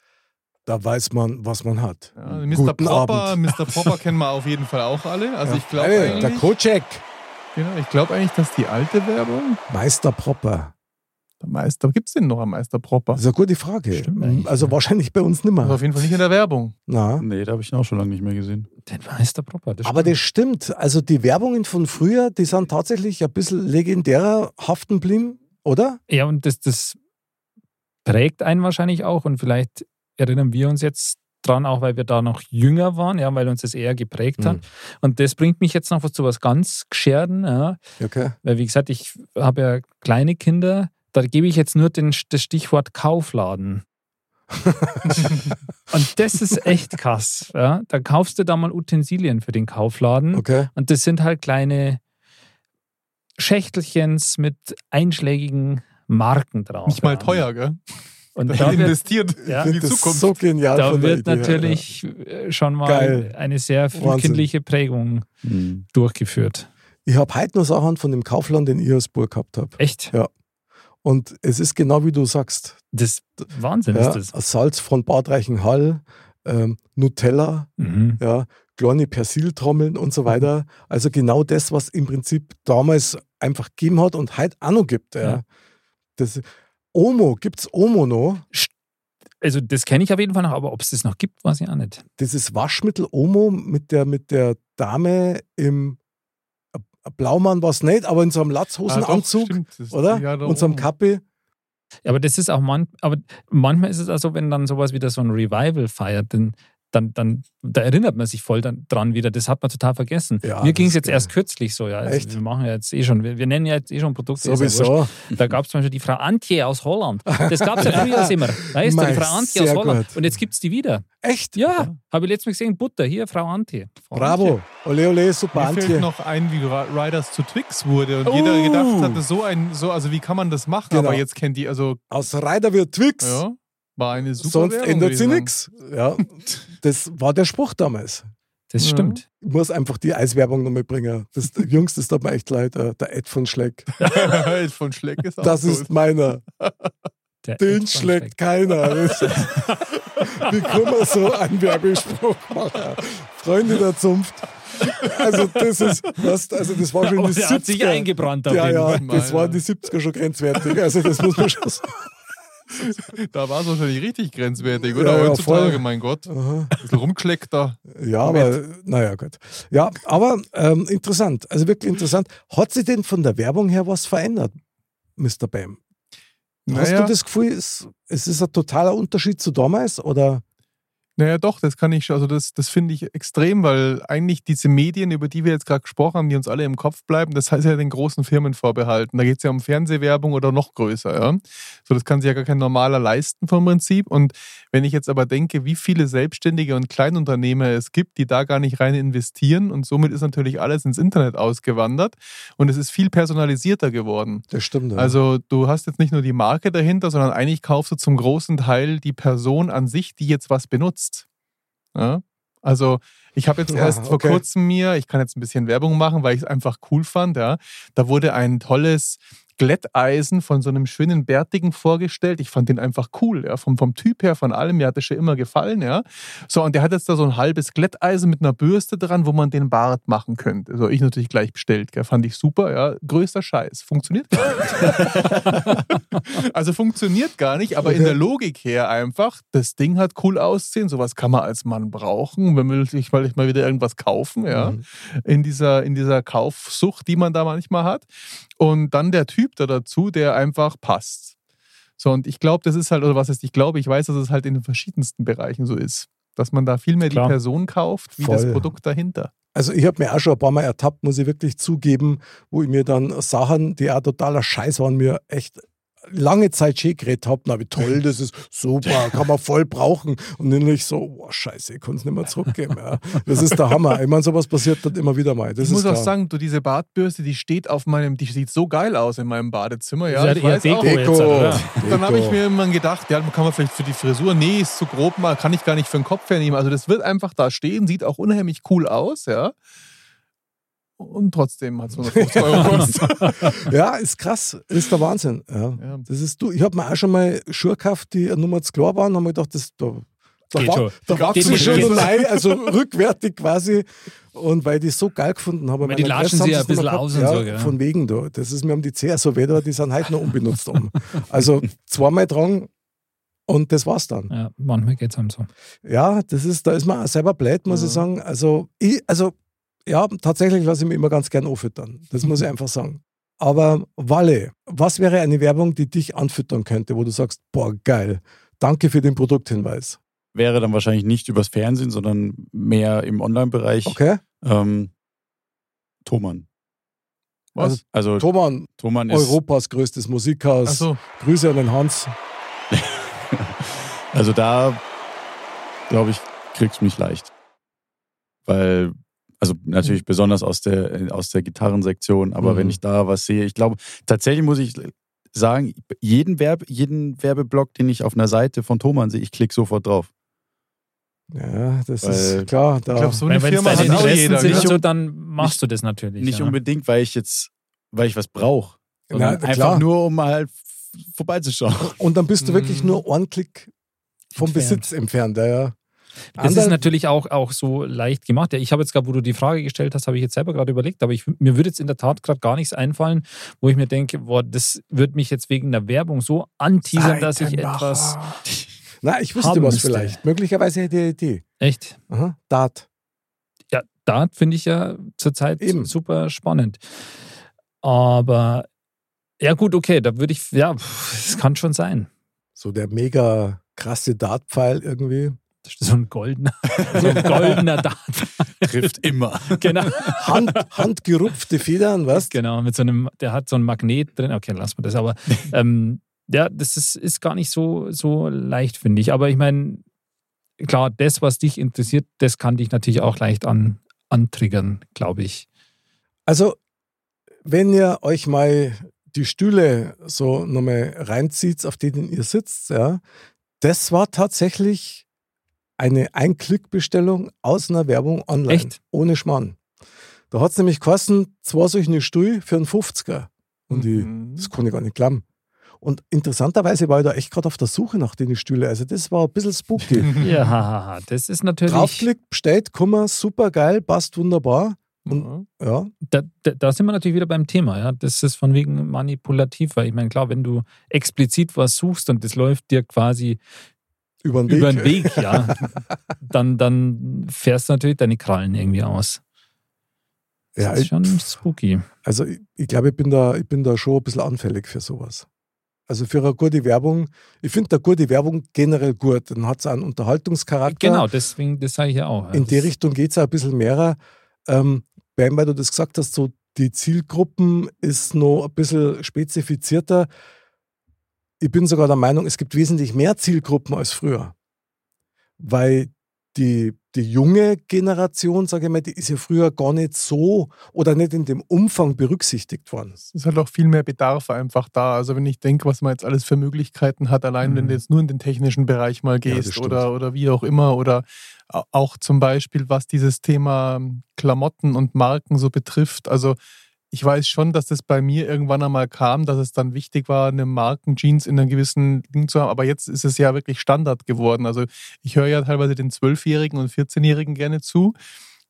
da weiß man, was man hat. Ja, Mr. Guten Popper, Abend. Mr. Popper kennen wir auf jeden Fall auch alle. Also Ja. ich glaube Hey, der Kocek, genau, ich glaube eigentlich, dass die alte Werbung, Meister Propper. Der Meister, gibt es denn noch einen Meister Propper? Das ist eine gute Frage. Stimmt eigentlich, also ja. wahrscheinlich bei uns nicht Also mehr. auf jeden Fall nicht in der Werbung. Na. Nee, da habe ich ihn auch schon lange nicht mehr gesehen. Den Meister Proper. Das Aber stimmt. das stimmt. Also die Werbungen von früher, die sind tatsächlich ein bisschen legendärer haften geblieben, oder? Ja, und das, das prägt einen wahrscheinlich auch und vielleicht erinnern wir uns jetzt dran, auch weil wir da noch jünger waren, ja, weil uns das eher geprägt hat. Mhm. Und das bringt mich jetzt noch zu was ganz Gescherden, ja, Okay. weil wie gesagt, ich habe ja kleine Kinder, da gebe ich jetzt nur den, das Stichwort Kaufladen. und das ist echt krass. Ja. Da kaufst du da mal Utensilien für den Kaufladen Okay. und das sind halt kleine Schächtelchens mit einschlägigen Marken drauf. Nicht mal ja. teuer, gell? Und Da wird investiert ja, in die Zukunft. so genial da wird Idee natürlich äh, schon mal Geil. eine sehr frühkindliche Prägung Hm. durchgeführt. Ja. Ich habe heute noch Sachen von dem Kaufland in Iosburg gehabt. Hab. Echt? Und es ist genau wie du sagst. Das Wahnsinn Ja, ist das. Salz von Bad Reichenhall, ähm, Nutella, Mhm. ja, kleine Persiltrommeln und so weiter. Also genau das, was im Prinzip damals einfach gegeben hat und heute auch noch gibt. Ja. Ja. Das, Omo, gibt es Omo noch? Also das kenne ich auf jeden Fall noch, aber ob es das noch gibt, weiß ich auch nicht. Das ist Waschmittel Omo mit der, mit der Dame im Blaumann war es nicht, aber in so einem Ah, doch, Latzhosenanzug, stimmt. Das- oder? Ja, und so einem. Kappe. Ja, aber das ist auch man, aber manchmal ist es also, wenn dann sowas wieder so ein Revival feiert, dann, dann, dann da erinnert man sich voll dann, dran wieder. Das hat man total vergessen. Ja, Mir ging es jetzt geil. erst kürzlich so, ja. Also Echt? Wir machen ja jetzt eh schon, wir, wir nennen ja jetzt eh schon Produkte. ja. Sowieso. Da gab es zum Beispiel die Frau Antje aus Holland. Das gab es ja früher immer. Weißt du, die Frau Antje aus Holland. gut. Und jetzt gibt es die wieder. Echt? Ja, habe ich letztes Mal gesehen. Butter, hier, Frau Antje. Bravo. Ole, ole, super Mir fällt Antje. noch ein, wie Riders zu Twix wurde und Oh. jeder gedacht hatte, so ein, so, also wie kann man das machen? Genau. Aber jetzt kennt die, also, Aus Reider wird Twix. ja, war eine super Sonst Werbung, ändert sie ich nichts. Ja, das war der Spruch damals. Das Ja. stimmt. Ich muss einfach die Eiswerbung nochmal bringen. Das Jungs, das tut mir echt leid. äh, Der Ed von Schleck. sagen. Von Schleck ist auch Das gut. ist meiner. Der Den Ed schlägt keiner. Wie kann man so einen Werbespruch machen? Freunde der Zunft. Also das ist, was, also das war schon Aber die der hat sich 70er. eingebrannt Ja, ja, das waren die 70er schon grenzwertig. Also das muss man schon sagen. Da war es wahrscheinlich richtig grenzwertig, oder? Ja, ja, Heutzutage, voll. mein Gott. Aha. Ein bisschen rumgeschleckt da. Ja, aber naja, gut. Ja, aber ähm, interessant. Also wirklich interessant. Hat sich denn von der Werbung her was verändert, Mr. Bam? Hast Naja. du das Gefühl, es, es ist ein totaler Unterschied zu damals? Oder? Naja, doch, das kann ich schon. Also, das, das finde ich extrem, weil eigentlich diese Medien, über die wir jetzt gerade gesprochen haben, die uns alle im Kopf bleiben, das heißt ja den großen Firmen vorbehalten. Da geht es ja um Fernsehwerbung oder noch größer. Ja? So, das kann sich ja gar kein normaler leisten vom Prinzip. Und wenn ich jetzt aber denke, wie viele Selbstständige und Kleinunternehmer es gibt, die da gar nicht rein investieren und somit ist natürlich alles ins Internet ausgewandert und es ist viel personalisierter geworden. Das stimmt. Ja. Also du hast jetzt nicht nur die Marke dahinter, sondern eigentlich kaufst du zum großen Teil die Person an sich, die jetzt was benutzt. Ja? Also ich habe jetzt Ja, erst vor okay. kurzem mir, ich kann jetzt ein bisschen Werbung machen, weil ich es einfach cool fand, ja. Da wurde ein tolles Glätteisen von so einem schönen Bärtigen vorgestellt. Ich fand den einfach cool, ja, vom, vom Typ her, von allem. Mir hat das schon immer gefallen, ja. So, und der hat jetzt da so ein halbes Glätteisen mit einer Bürste dran, wo man den Bart machen könnte. So, ich natürlich gleich bestellt, gell. Fand ich super, ja. Größter Scheiß. Funktioniert gar nicht. also funktioniert gar nicht, aber in Okay. der Logik her einfach, das Ding hat cool aussehen, sowas kann man als Mann brauchen, wenn will ich mal, mal wieder irgendwas kaufen, ja, Mhm. in dieser, in dieser Kaufsucht, die man da manchmal hat. Und dann der Typ da dazu, der einfach passt. So, und ich glaube, das ist halt, oder was heißt, ich glaube, ich weiß, dass es halt in den verschiedensten Bereichen so ist. Dass man da viel mehr Klar. die Person kauft, wie das Voll. Produkt dahinter. Also ich habe mir auch schon ein paar Mal ertappt, muss ich wirklich zugeben, wo ich mir dann Sachen, die auch totaler Scheiß waren, mir echt lange Zeit schön geredet habe. Na, wie toll, das ist super, kann man voll brauchen. Und dann ich so, boah, scheiße, ich kann es nicht mehr zurückgeben. Ja. Das ist der Hammer. Ich meine, sowas passiert dann immer wieder mal. Das ich muss ist auch klar. sagen, du, diese Bartbürste, die steht auf meinem, die sieht so geil aus in meinem Badezimmer. Ja, Das ist ich weiß Deko auch. jetzt, Deko. oder? Dann habe ich mir irgendwann gedacht, ja, kann man vielleicht für die Frisur, nee, ist zu grob mal, kann ich gar nicht für den Kopf hernehmen. Also das wird einfach da stehen, sieht auch unheimlich cool aus, ja. Und trotzdem hat es 150 Euro gekostet. Ja, ist krass. Ist der Wahnsinn. Ja. Ja. Das ist du. Ich habe mir auch schon mal Schuhe gekauft, die eine Nummer zu klar waren. haben mir gedacht, das, da, da, Geht war, schon. da Die war zu schön und nein, also rückwärtig quasi. Und weil ich die so geil gefunden habe. Weil die meine latschen sie ja ein bisschen aus und gehabt. so, gell? Von wegen da. Das ist mir um die Zehe so weh, da, die sind heute noch unbenutzt um. Also zweimal dran und das war's dann. Ja, manchmal geht es einem so. Ja, das ist, da ist man auch selber blöd, muss Ja. ich sagen. Also, ich, also, ja, tatsächlich lasse ich mich immer ganz gern anfüttern. Das muss ich einfach sagen. Aber Walle, was wäre eine Werbung, die dich anfüttern könnte, wo du sagst, boah, geil, danke für den Produkthinweis. Wäre dann wahrscheinlich nicht übers Fernsehen, sondern mehr im Online-Bereich. Okay? Ähm, Thomann. Was? Also Thomann, Thomann ist, Europas größtes Musikhaus. Achso, Grüße an den Hans. also da glaube ich, kriegst du mich leicht. Weil, also natürlich besonders aus der, aus der Gitarrensektion, aber Mhm. wenn ich da was sehe, ich glaube, tatsächlich muss ich sagen, jeden, Werbe, jeden Werbeblock, den ich auf einer Seite von Thomann sehe, ich klicke sofort drauf. Ja, das Weil- ist klar. Da, ich glaube, so eine es Firma hat auch jeder. sind, gell? so, dann machst du das natürlich. Nicht ja. unbedingt, weil ich jetzt, weil ich was brauche, einfach klar. nur, um mal f- vorbeizuschauen. und dann bist du wirklich Mhm. nur einen Klick vom Entfernt. Besitz entfernt. Ja, Das ist Andere- natürlich auch, auch so leicht gemacht. Ja, ich habe jetzt gerade, wo du die Frage gestellt hast, habe ich jetzt selber gerade überlegt, aber ich, mir würde jetzt in der Tat gerade gar nichts einfallen, wo ich mir denke, boah, das wird mich jetzt wegen der Werbung so anteasern, dass ich etwas. Na, ich wüsste was müsste. vielleicht. Möglicherweise hätte ich eine Idee. Echt? Aha, Dart. Ja, Dart finde ich ja zurzeit Eben. super spannend. Aber ja, gut, okay, da würde ich, ja, es kann schon sein. So der mega krasse Dartpfeil irgendwie. Das ist so ein goldener, so ein goldener Dart. Trifft immer. genau. Hand, handgerupfte Federn, was? Genau, mit so einem, der hat so ein Magnet drin. Okay, lassen wir das. Aber ähm, ja, das ist, ist gar nicht so, so leicht, finde ich. Aber ich meine, klar, das, was dich interessiert, das kann dich natürlich auch leicht an, antriggern, glaube ich. Also, wenn ihr euch mal die Stühle so nochmal reinzieht, auf denen ihr sitzt, ja, das war tatsächlich eine Ein-Klick-Bestellung aus einer Werbung online. Echt? Ohne Schmarrn. Da hat es nämlich geheißen, zwei solche Stühle für einen 50er. Und ich, Mhm. das kann ich gar nicht glauben. Und interessanterweise war ich da echt gerade auf der Suche nach den Stühlen. Also das war ein bisschen spooky. Ja, das ist natürlich. Draufklickt, bestellt, Kummer, super geil, passt wunderbar. Und Ja. ja, Da, da, da sind wir natürlich wieder beim Thema. Ja? Das ist von wegen manipulativ, weil ich meine, klar, wenn du explizit was suchst und das läuft dir quasi über den Weg. über den Weg, ja, dann, dann fährst du natürlich deine Krallen irgendwie aus. Das Ja, ist schon spooky. Also ich, ich glaube, ich bin, da, ich bin da schon ein bisschen anfällig für sowas. Also für eine gute Werbung, ich finde da gute Werbung generell gut. Dann hat es einen Unterhaltungscharakter. Genau, deswegen, das sage ich ja auch. In die Das- Richtung geht es ein bisschen mehr. Ähm, weil weil du das gesagt hast, so die Zielgruppen ist noch ein bisschen spezifizierter. Ich bin sogar der Meinung, es gibt wesentlich mehr Zielgruppen als früher. Weil die, die junge Generation, sage ich mal, die ist ja früher gar nicht so oder nicht in dem Umfang berücksichtigt worden. Es ist halt auch viel mehr Bedarf einfach da. Also wenn ich denke, was man jetzt alles für Möglichkeiten hat, allein wenn Mhm. du jetzt nur in den technischen Bereich mal Ja, gehst stimmt. oder, oder wie auch immer oder au- auch zum Beispiel, was dieses Thema Klamotten und Marken so betrifft. Also ich weiß schon, dass das bei mir irgendwann einmal kam, dass es dann wichtig war, eine Markenjeans in einem gewissen Ding zu haben. Aber jetzt ist es ja wirklich Standard geworden. Also ich höre ja teilweise den 12-Jährigen und 14-Jährigen gerne zu.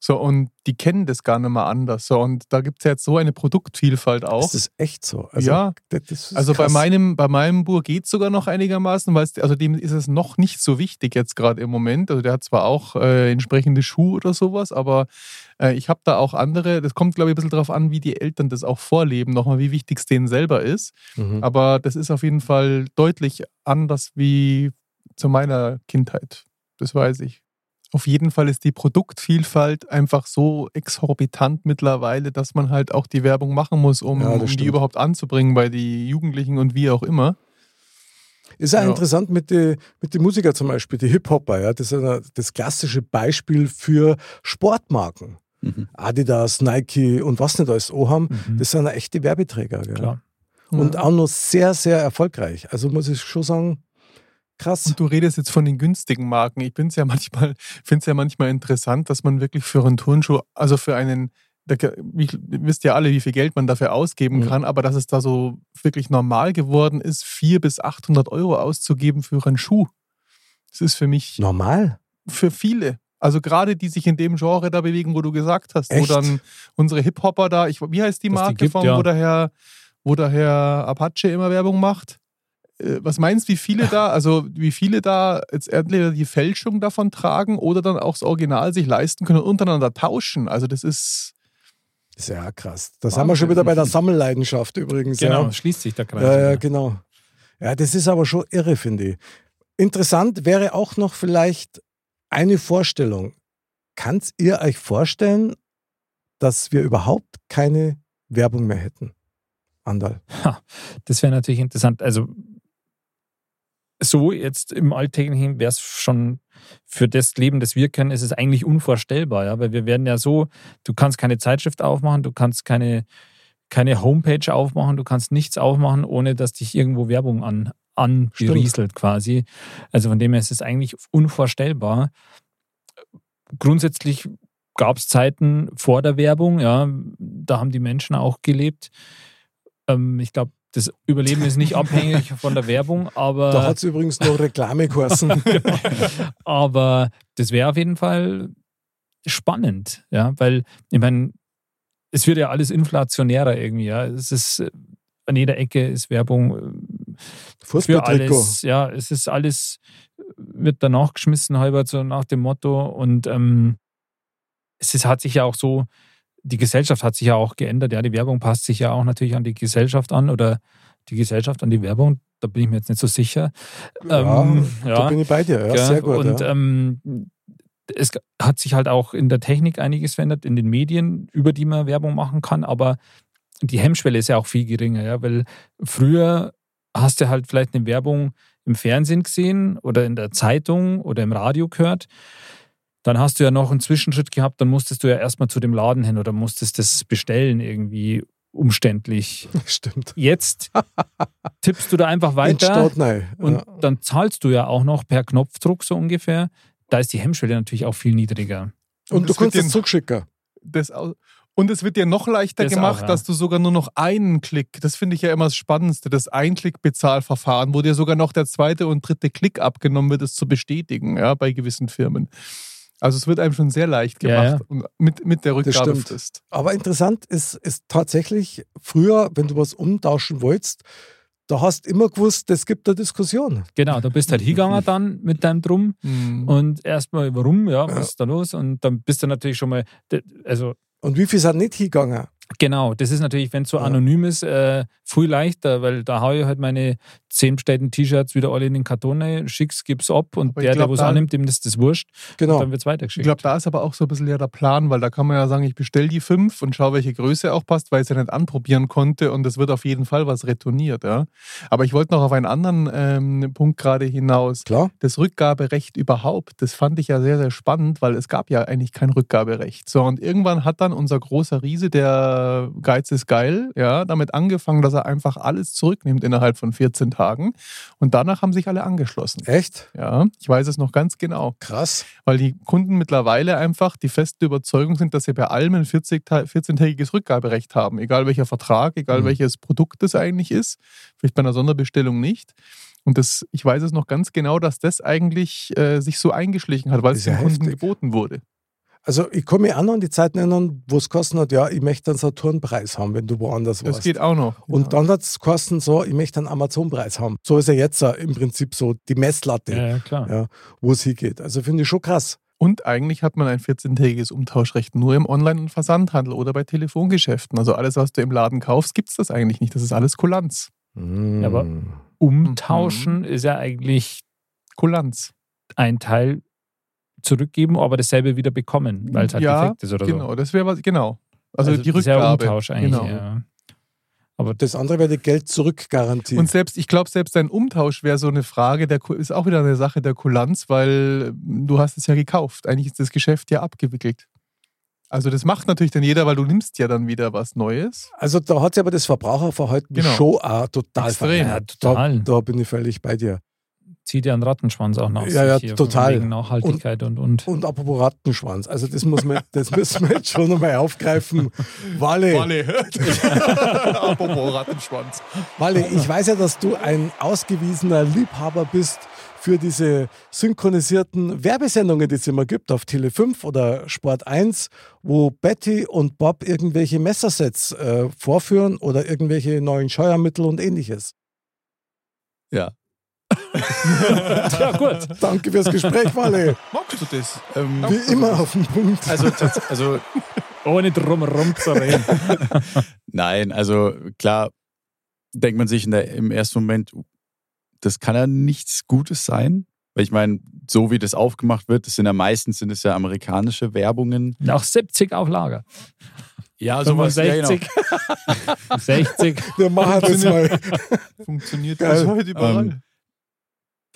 So, und die kennen das gar nicht mehr anders. So, und da gibt es ja jetzt so eine Produktvielfalt auch. Ist das echt so? Also, Ja. ist Also bei krass. meinem, bei meinem Bur geht es sogar noch einigermaßen, weil es, also dem ist es noch nicht so wichtig jetzt gerade im Moment. Also der hat zwar auch äh, entsprechende Schuhe oder sowas, aber äh, ich habe da auch andere, das kommt glaube ich ein bisschen darauf an, wie die Eltern das auch vorleben, nochmal wie wichtig es denen selber ist. Mhm. Aber das ist auf jeden Fall deutlich anders wie zu meiner Kindheit. Das weiß ich. Auf jeden Fall ist die Produktvielfalt einfach so exorbitant mittlerweile, dass man halt auch die Werbung machen muss, um, Ja, um die überhaupt anzubringen bei den Jugendlichen und wie auch immer. Ist auch Ja. interessant mit den mit die Musiker zum Beispiel, die Hip-Hopper, ja, das ist ja das klassische Beispiel für Sportmarken. Mhm. Adidas, Nike und was nicht alles haben, Mhm. das sind echte Werbeträger. Gell? Klar. Und Ja. auch noch sehr, sehr erfolgreich. Also muss ich schon sagen, krass. Und du redest jetzt von den günstigen Marken. Ich finde es ja manchmal, finde es ja manchmal interessant, dass man wirklich für einen Turnschuh, also für einen, da, ihr wisst ja alle, wie viel Geld man dafür ausgeben Mhm. kann, aber dass es da so wirklich normal geworden ist, 400 bis 800 Euro auszugeben für einen Schuh. Das ist für mich, Normal. für viele. Also gerade die sich in dem Genre da bewegen, wo du gesagt hast, wo Echt? dann unsere Hip-Hopper da, ich, wie heißt die Dass die Marke gibt, von, ja. wo der Herr, wo der Herr Apache immer Werbung macht? Äh, Was meinst du, wie viele da, also wie viele da jetzt entweder die Fälschung davon tragen oder dann auch das Original sich leisten können und untereinander tauschen? Also das ist, Das ja krass. Da sind wir schon Wahnsinn. wieder bei der Sammelleidenschaft übrigens. Genau, Ja. schließt sich der Kreis. Ja, ja, genau. Ja, das ist aber schon irre, finde ich. Interessant wäre auch noch vielleicht eine Vorstellung. Kannt ihr euch vorstellen, dass wir überhaupt keine Werbung mehr hätten? Andal. Das wäre natürlich interessant. Also so jetzt im Alltäglichen wäre es schon für das Leben, das wir kennen, ist es eigentlich unvorstellbar, ja, weil wir werden ja so, du kannst keine Zeitschrift aufmachen, du kannst keine, keine Homepage aufmachen, du kannst nichts aufmachen, ohne dass dich irgendwo Werbung an, anberieselt quasi. Also von dem her ist es eigentlich unvorstellbar. Grundsätzlich gab es Zeiten vor der Werbung, ja, da haben die Menschen auch gelebt. Ähm, ich glaube, das Überleben ist nicht abhängig von der Werbung, aber, Da hat es übrigens noch Reklame geheißen. aber das wäre auf jeden Fall spannend, ja, weil ich meine, es wird ja alles inflationärer irgendwie, ja. Es ist äh, an jeder Ecke ist Werbung äh, für alles, ja, es ist alles, wird danach geschmissen, halber so nach dem Motto. Und ähm, es ist, hat sich ja auch so, die Gesellschaft hat sich ja auch geändert. Ja, die Werbung passt sich ja auch natürlich an die Gesellschaft an oder die Gesellschaft an die Werbung. Da bin ich mir jetzt nicht so sicher. Ja, Ähm, Da bin ich bei dir. Ja, Gell? sehr gut. Und ja. ähm, es hat sich halt auch in der Technik einiges verändert, in den Medien, über die man Werbung machen kann, aber die Hemmschwelle ist ja auch viel geringer, ja, weil früher hast du halt vielleicht eine Werbung im Fernsehen gesehen oder in der Zeitung oder im Radio gehört. Dann hast du ja noch einen Zwischenschritt gehabt, dann musstest du ja erstmal zu dem Laden hin oder musstest das bestellen irgendwie umständlich. Stimmt. Jetzt tippst du da einfach weiter. Nein. Und ja. dann zahlst du ja auch noch per Knopfdruck so ungefähr. Da ist die Hemmschwelle natürlich auch viel niedriger. und du das kannst es den- zurückschicken. das und es wird dir noch leichter Das gemacht, auch, ja. dass du sogar nur noch einen Klick, das finde ich ja immer das Spannendste, das Ein-Klick-Bezahlverfahren, wo dir sogar noch der zweite und dritte Klick abgenommen wird, es zu bestätigen, ja, bei gewissen Firmen. Also es wird einem schon sehr leicht Ja, gemacht und mit, mit der. Rückgabefrist. Aber interessant ist, ist tatsächlich, früher, wenn du was umtauschen wolltest, da hast du immer gewusst, es gibt eine Diskussion. Genau, da bist halt hingegangen dann mit deinem Drum Mhm. und erstmal, warum, ja, was ist da los? Und dann bist du natürlich schon mal, also Und wie viel sind nicht hingegangen? genau, das ist natürlich, wenn es so Ja. anonym ist, äh, viel leichter, weil da haue ich halt meine zehn bestellten T-Shirts wieder alle in den Karton rein, schick's, gib's ab und ich der, glaub, der was annimmt, dem ist das wurscht. Genau. Und dann wird's Ich weitergeschickt. glaube, da ist aber auch so ein bisschen ja der Plan, weil da kann man ja sagen, ich bestelle die fünf und schaue, welche Größe auch passt, weil ich es ja nicht anprobieren konnte und es wird auf jeden Fall was retourniert. Ja. Aber ich wollte noch auf einen anderen ähm, Punkt gerade hinaus. Klar. Das Rückgaberecht überhaupt, das fand ich ja sehr, sehr spannend, weil es gab ja eigentlich kein Rückgaberecht. So, und irgendwann hat dann unser großer Riese, der Geiz ist geil, ja, damit angefangen, dass er einfach alles zurücknimmt innerhalb von 14 Tagen. Und danach haben sich alle angeschlossen. Echt? Ja, ich weiß es noch ganz genau Krass. weil die Kunden mittlerweile einfach die feste Überzeugung sind, dass sie bei allem ein 40 Ta- 14-tägiges Rückgaberecht haben. Egal welcher Vertrag, egal Mhm. welches Produkt es eigentlich ist. Vielleicht bei einer Sonderbestellung nicht. Und das, ich weiß es noch ganz genau, dass das eigentlich äh, sich so eingeschlichen hat, weil es ja den Kunden heftig. geboten wurde. Also ich kann mich auch noch an die Zeiten erinnern, wo es kosten hat, ja, ich möchte einen Saturnpreis haben, wenn du woanders Das warst. geht auch noch. Und Genau. dann hat es kosten so, ich möchte einen Amazon-Preis haben. So ist ja jetzt im Prinzip so die Messlatte, ja, ja, klar. ja, wo es hingeht. Also finde ich schon krass. Und eigentlich hat man ein 14-tägiges Umtauschrecht nur im Online- und Versandhandel oder bei Telefongeschäften. Also alles, was du im Laden kaufst, gibt es das eigentlich nicht. Das ist alles Kulanz. Ja, aber- Umtauschen Mhm. ist ja eigentlich Kulanz. ein Teil zurückgeben, aber dasselbe wieder bekommen, weil es halt Ja, defekt ist oder Genau, so. das wäre was, genau. Also, die das ist ja Rückgabe. Umtausch eigentlich. Genau. Ja. Aber Das andere wäre die Geld-Zurück-Garantie. Und selbst, ich glaube, selbst ein Umtausch wäre so eine Frage, der ist auch wieder eine Sache der Kulanz, weil du hast es ja gekauft. Eigentlich ist das Geschäft ja abgewickelt. Also das macht natürlich dann jeder, weil du nimmst ja dann wieder was Neues. Also da hat sich aber das Verbraucherverhalten Genau. schon auch total Extrem. total. Da, da bin ich völlig bei dir. Zieht ja einen Rattenschwanz auch nach Ja, ja, sich hier, total. Wegen Nachhaltigkeit und, und. Und apropos Rattenschwanz, also das, muss man, das müssen wir jetzt schon nochmal aufgreifen. Walle, Apropos Rattenschwanz. Walle, ich weiß ja, dass du ein ausgewiesener Liebhaber bist für diese synchronisierten Werbesendungen, die es immer gibt auf Tele 5 oder Sport 1, wo Betty und Bob irgendwelche Messersets äh, vorführen oder irgendwelche neuen Scheuermittel und ähnliches. Ja. ja, gut. Danke fürs Gespräch, Walle. Magst du das? Ähm, Wie immer auf den Punkt. also, also Ohne drum herum zu reden. Nein, also klar denkt man sich in der, im ersten Moment, das kann ja nichts Gutes sein. Weil ich meine, so wie das aufgemacht wird, das sind ja meistens sind es ja amerikanische Werbungen. Auch 70 auf Lager. Ja, sowas. Ja, genau. 65. 60. Wir machen das mal. Funktioniert Geil. das heute überall. Ähm,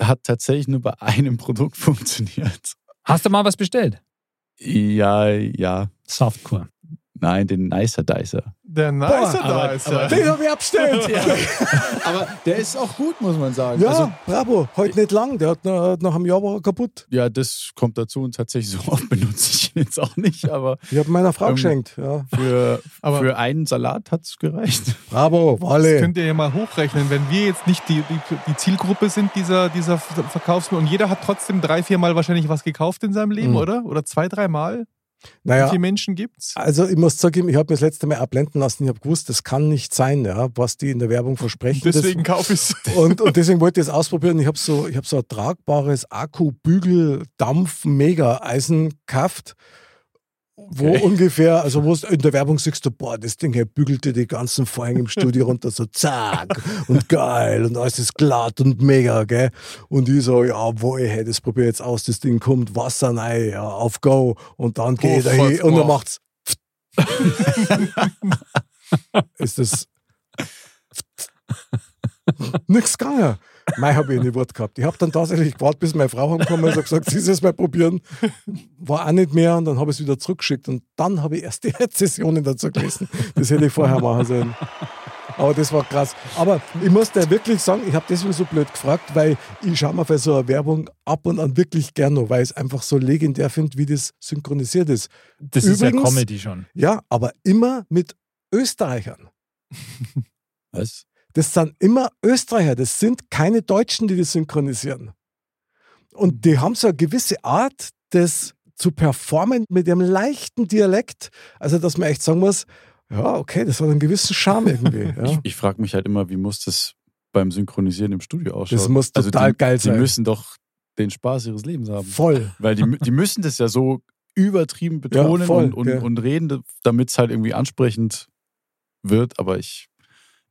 Hat tatsächlich nur bei einem Produkt funktioniert. Hast du mal was bestellt? Ja, ja. Softcore. Nein, den Nicer Dicer. Der Nicer da ist aber- ja. Den habe ich abgestellt. Ja, Aber der ist auch gut, muss man sagen. Also, bravo. Heute nicht lang. Der hat nach, nach einem Jahr war er kaputt. ja, das kommt dazu und tatsächlich so oft benutze ich ihn jetzt auch nicht, aber Ich habe meiner Frau Ähm, geschenkt. Ja. für, Aber- für einen Salat hat es gereicht. Bravo, Das Walle. könnt ihr ja mal hochrechnen, wenn wir jetzt nicht die, die, die Zielgruppe sind dieser, dieser Verkaufs- und jeder hat trotzdem drei, vier Mal wahrscheinlich was gekauft in seinem Leben, Mhm. oder? Oder zwei, drei Mal? Wie Naja, viele Menschen gibt's? also ich muss zugeben, ich habe mir das letzte Mal abblenden lassen. Ich habe gewusst, das kann nicht sein, ja, was die in der Werbung versprechen. Deswegen kaufe ich es. Und, und deswegen wollte ich es ausprobieren. Ich habe so, ich hab so ein tragbares Akku-Bügel-Dampf-Mega-Eisen gekauft. Wo ungefähr, also wo in der Werbung siehst du, boah, das Ding hier bügelt dir die ganzen Vorhänge im Studio runter, so zack und geil und alles ist glatt und mega, gell? Und ich so, ja, wo hey, das probiere ich jetzt aus, das Ding kommt, Wasser rein, ja, auf Go und dann geht er hin Puff, und dann macht's. ist das nix gegangen. Mei habe ich nicht Wort gehabt. Ich habe dann tatsächlich gewartet, bis meine Frau heimgekommen ist und gesagt, sie soll es mal probieren. War auch nicht mehr und dann habe ich es wieder zurückgeschickt und dann habe ich erst die Rezessionen dazu gelesen. Das hätte ich vorher machen sollen. Aber das war krass. Aber ich muss dir wirklich sagen, ich habe deswegen so blöd gefragt, weil ich schaue mir für so eine Werbung ab und an wirklich gerne, weil ich es einfach so legendär finde, wie das synchronisiert ist. Das ist ja Übrigens- Comedy schon. Ja, aber immer mit Österreichern. Was? Das sind immer Österreicher, das sind keine Deutschen, die das synchronisieren. Und die haben so eine gewisse Art, das zu performen mit einem leichten Dialekt. Also, dass man echt sagen muss, ja, okay, das hat einen gewissen Charme irgendwie. Ich, Ja. ich frage mich halt immer, wie muss das beim Synchronisieren im Studio ausschauen? Das muss total also die, geil Die sein. müssen doch den Spaß ihres Lebens haben. Voll. Weil die, die müssen das ja so übertrieben betonen voll, und, und, ja. und reden, damit es halt irgendwie ansprechend wird. Aber ich,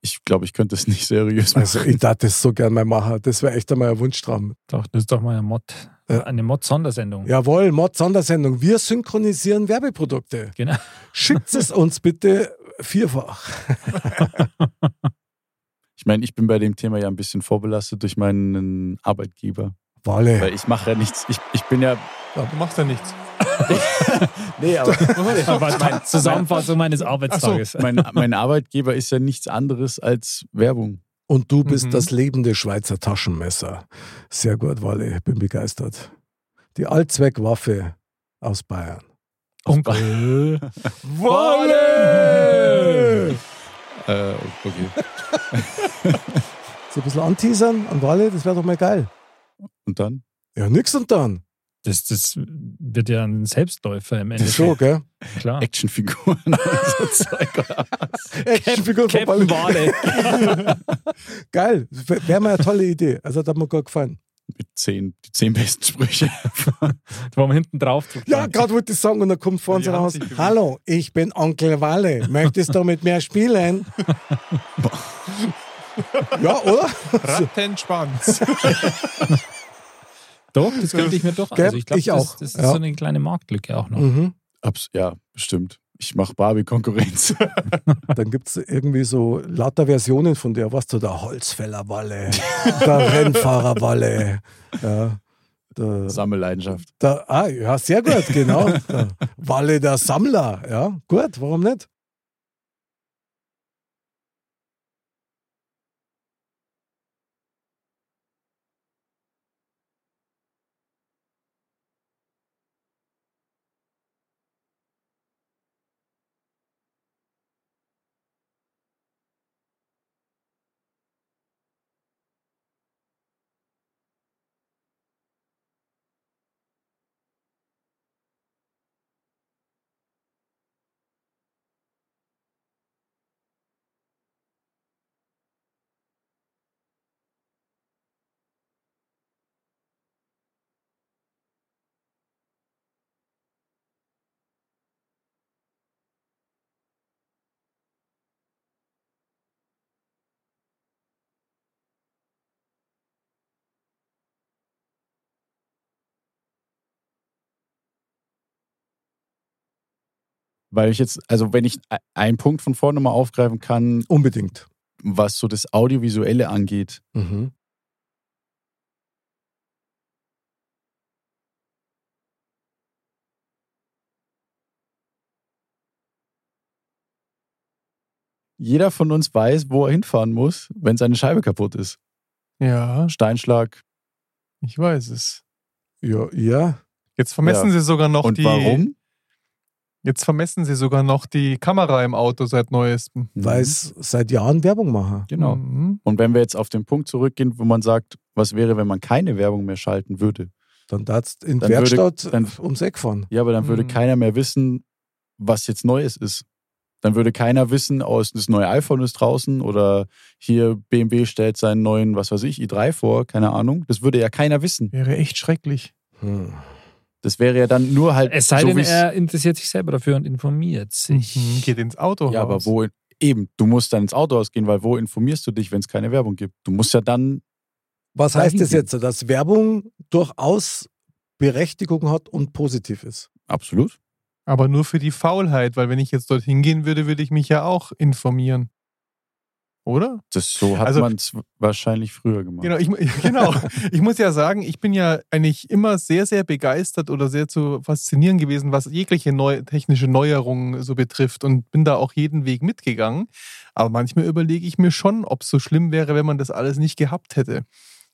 Ich glaube, ich könnte es nicht seriös machen. Also ich darf das so gern mal machen. Das wäre echt einmal ein Wunschtraum. Doch, das ist doch mal eine Mod, eine Mod-Sondersendung. Jawohl, Mod-Sondersendung. Wir synchronisieren Werbeprodukte. Genau. Schickt es uns bitte vierfach. Ich meine, ich bin bei dem Thema ja ein bisschen vorbelastet durch meinen Arbeitgeber. Walle. Weil ich mache ja nichts. Ich, ich bin ja. Du machst ja nichts. Nee, aber Aber meine Zusammenfassung meines Arbeitstages. mein, mein Arbeitgeber ist ja nichts anderes als Werbung. Und du bist Mhm. das lebende Schweizer Taschenmesser. Sehr gut, Walle. Ich bin begeistert. Die Allzweckwaffe aus Bayern. Onkel. Walle! Äh, okay. So ein bisschen anteasern an Walle, das wäre doch mal geil. Und dann? Ja, nix und dann. Das, das wird ja ein Selbstläufer im Das Endeffekt. schon, gell? Klar. Actionfiguren und so Zeug. oder was? Actionfigur von. Wale. Geil. Wäre mal eine tolle Idee. Also hat mir gut gefallen. Mit zehn, die zehn besten Sprüche. Wo man hinten drauf. Ja, gerade wollte ich sagen und dann kommt vor uns haben raus. Hallo, ich bin Onkel Walle. Möchtest du mit mir spielen? ja, oder? Rattenschwanz. Doch, das könnte ich mir doch. Gell? Also ich glaube, das, auch. das ist Ja. so eine kleine Marktlücke auch noch. Mhm. Abs ja, bestimmt. Ich mache Barbie-Konkurrenz. Dann gibt es irgendwie so lauter Versionen von der, was du, der Holzfäller Walle, der Rennfahrer Walle, ja, der, Sammelleidenschaft. der, ah, ja, sehr gut, genau. Der Walle der Sammler, ja, gut, warum nicht? Weil ich jetzt, also wenn ich e- einen Punkt von vorne mal aufgreifen kann, Unbedingt. was so das Audiovisuelle angeht, Mhm. jeder von uns weiß, wo er hinfahren muss, wenn seine Scheibe kaputt ist. Ja, Steinschlag. ich weiß es. Ja, ja. Jetzt vermessen Ja. sie sogar noch Und die. warum? Jetzt vermessen sie sogar noch die Kamera im Auto seit neuestem. weil es seit Jahren Werbung machen. Genau. Mhm. Und wenn wir jetzt auf den Punkt zurückgehen, wo man sagt, was wäre, wenn man keine Werbung mehr schalten würde? Dann darfst in Dann würde- Werkstatt dann- ums Eck fahren. Ja, aber dann würde Mhm. keiner mehr wissen, was jetzt Neues ist. Dann würde keiner wissen, oh, das neue iPhone ist draußen oder hier BMW stellt seinen neuen, was weiß ich, i3 vor, keine Ahnung. Das würde ja keiner wissen. Wäre echt schrecklich. Hm. Das wäre ja dann nur halt Es sei so denn, er interessiert sich selber dafür und informiert sich. Mhm. Geht ins Auto. Ja, aber wo eben, du musst dann ins Autohaus gehen, weil wo informierst du dich, wenn es keine Werbung gibt? Du musst ja dann Was heißt das jetzt, dass Werbung durchaus Berechtigung hat und positiv ist? absolut. Aber nur für die Faulheit, weil wenn ich jetzt dorthin gehen würde, würde ich mich ja auch informieren. Oder? Das so hat Also- man es wahrscheinlich früher gemacht. Genau ich, genau. ich muss ja sagen, ich bin ja eigentlich immer sehr, sehr begeistert oder sehr zu faszinieren gewesen, was jegliche neu, technische Neuerungen so betrifft und bin da auch jeden Weg mitgegangen. Aber manchmal überlege ich mir schon, ob es so schlimm wäre, wenn man das alles nicht gehabt hätte.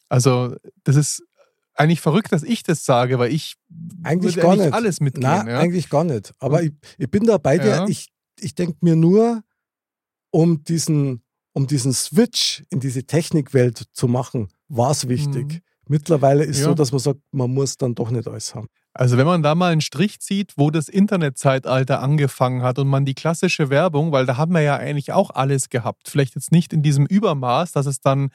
Also, das ist eigentlich verrückt, dass ich das sage, weil ich Eigentlich würde gar eigentlich nicht. alles mitgehen. Nein, ja? eigentlich gar nicht. Aber ich, ich bin da bei dir. Ja. Ich, ich denke mir nur, um diesen, um diesen Switch in diese Technikwelt zu machen, war es wichtig. Mhm. Mittlerweile ist Ja. so, dass man sagt, man muss dann doch nicht alles haben. Also wenn man da mal einen Strich zieht, wo das Internetzeitalter angefangen hat und man die klassische Werbung, weil da haben wir ja eigentlich auch alles gehabt, vielleicht jetzt nicht in diesem Übermaß, dass es dann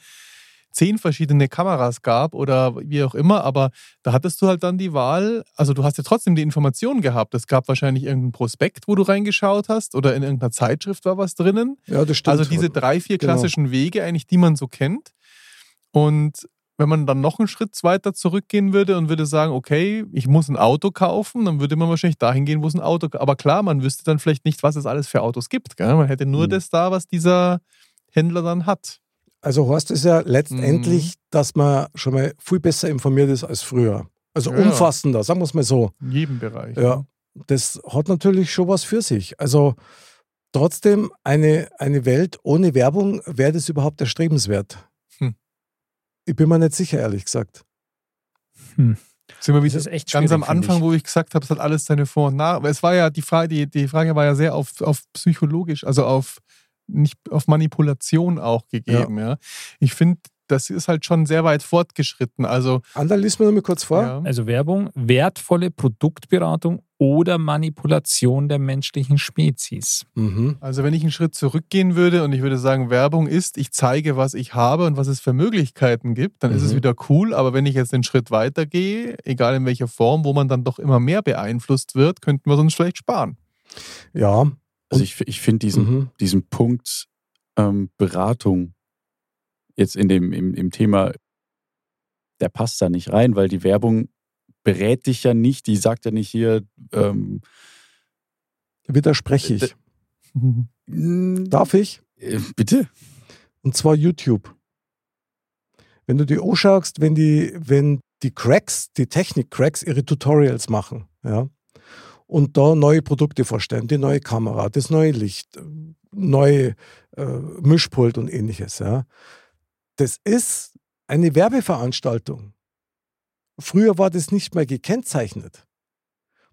zehn verschiedene Kameras gab oder wie auch immer, aber da hattest du halt dann die Wahl, also du hast ja trotzdem die Informationen gehabt. Es gab wahrscheinlich irgendein Prospekt, wo du reingeschaut hast oder in irgendeiner Zeitschrift war was drinnen. Ja, das stimmt. Also diese drei, vier Genau. klassischen Wege eigentlich, die man so kennt. Und wenn man dann noch einen Schritt weiter zurückgehen würde und würde sagen, okay, ich muss ein Auto kaufen, dann würde man wahrscheinlich dahin gehen, wo es ein Auto Aber klar, man wüsste dann vielleicht nicht, was es alles für Autos gibt. Gell? Man hätte nur Mhm. das da, was dieser Händler dann hat. Also Horst ist ja letztendlich, Mhm. dass man schon mal viel besser informiert ist als früher. Also Ja. umfassender, sagen wir es mal so. In jedem Bereich. Ja, das hat natürlich schon was für sich. Also trotzdem eine, eine Welt ohne Werbung, wäre das überhaupt erstrebenswert? Hm. Ich bin mir nicht sicher, ehrlich gesagt. Sind wir Das wieder ist echt ganz am Anfang, ich. wo ich gesagt habe, es hat alles seine Vor- und Nach. Aber es war ja die Frage, die, die Frage war ja sehr auf, auf psychologisch, also auf nicht auf Manipulation auch gegeben. Ja. Ich finde, das ist halt schon sehr weit fortgeschritten. Also Ander, lies mir noch mal kurz vor. ja. Also Werbung, wertvolle Produktberatung oder Manipulation der menschlichen Spezies. Mhm. Also wenn ich einen Schritt zurückgehen würde und ich würde sagen, Werbung ist, ich zeige, was ich habe und was es für Möglichkeiten gibt, dann ist es Mhm. wieder cool. Aber wenn ich jetzt einen Schritt weiter gehe, egal in welcher Form, wo man dann doch immer mehr beeinflusst wird, könnten wir uns vielleicht sparen. Ja. Also ich, ich finde diesen, Mhm. diesen Punkt ähm, Beratung jetzt in dem im, im Thema, der passt da nicht rein, weil die Werbung berät dich ja nicht, die sagt ja nicht hier, ähm, Widerspreche ich. Darf ich? äh, bitte? Und zwar YouTube. Wenn du die anschaust, wenn die, wenn die Cracks, die Technik-Cracks ihre Tutorials machen, ja, und da neue Produkte vorstellen, die neue Kamera, das neue Licht, äh, neue äh, Mischpult und ähnliches, ja. Das ist eine Werbeveranstaltung. Früher war das nicht mehr gekennzeichnet.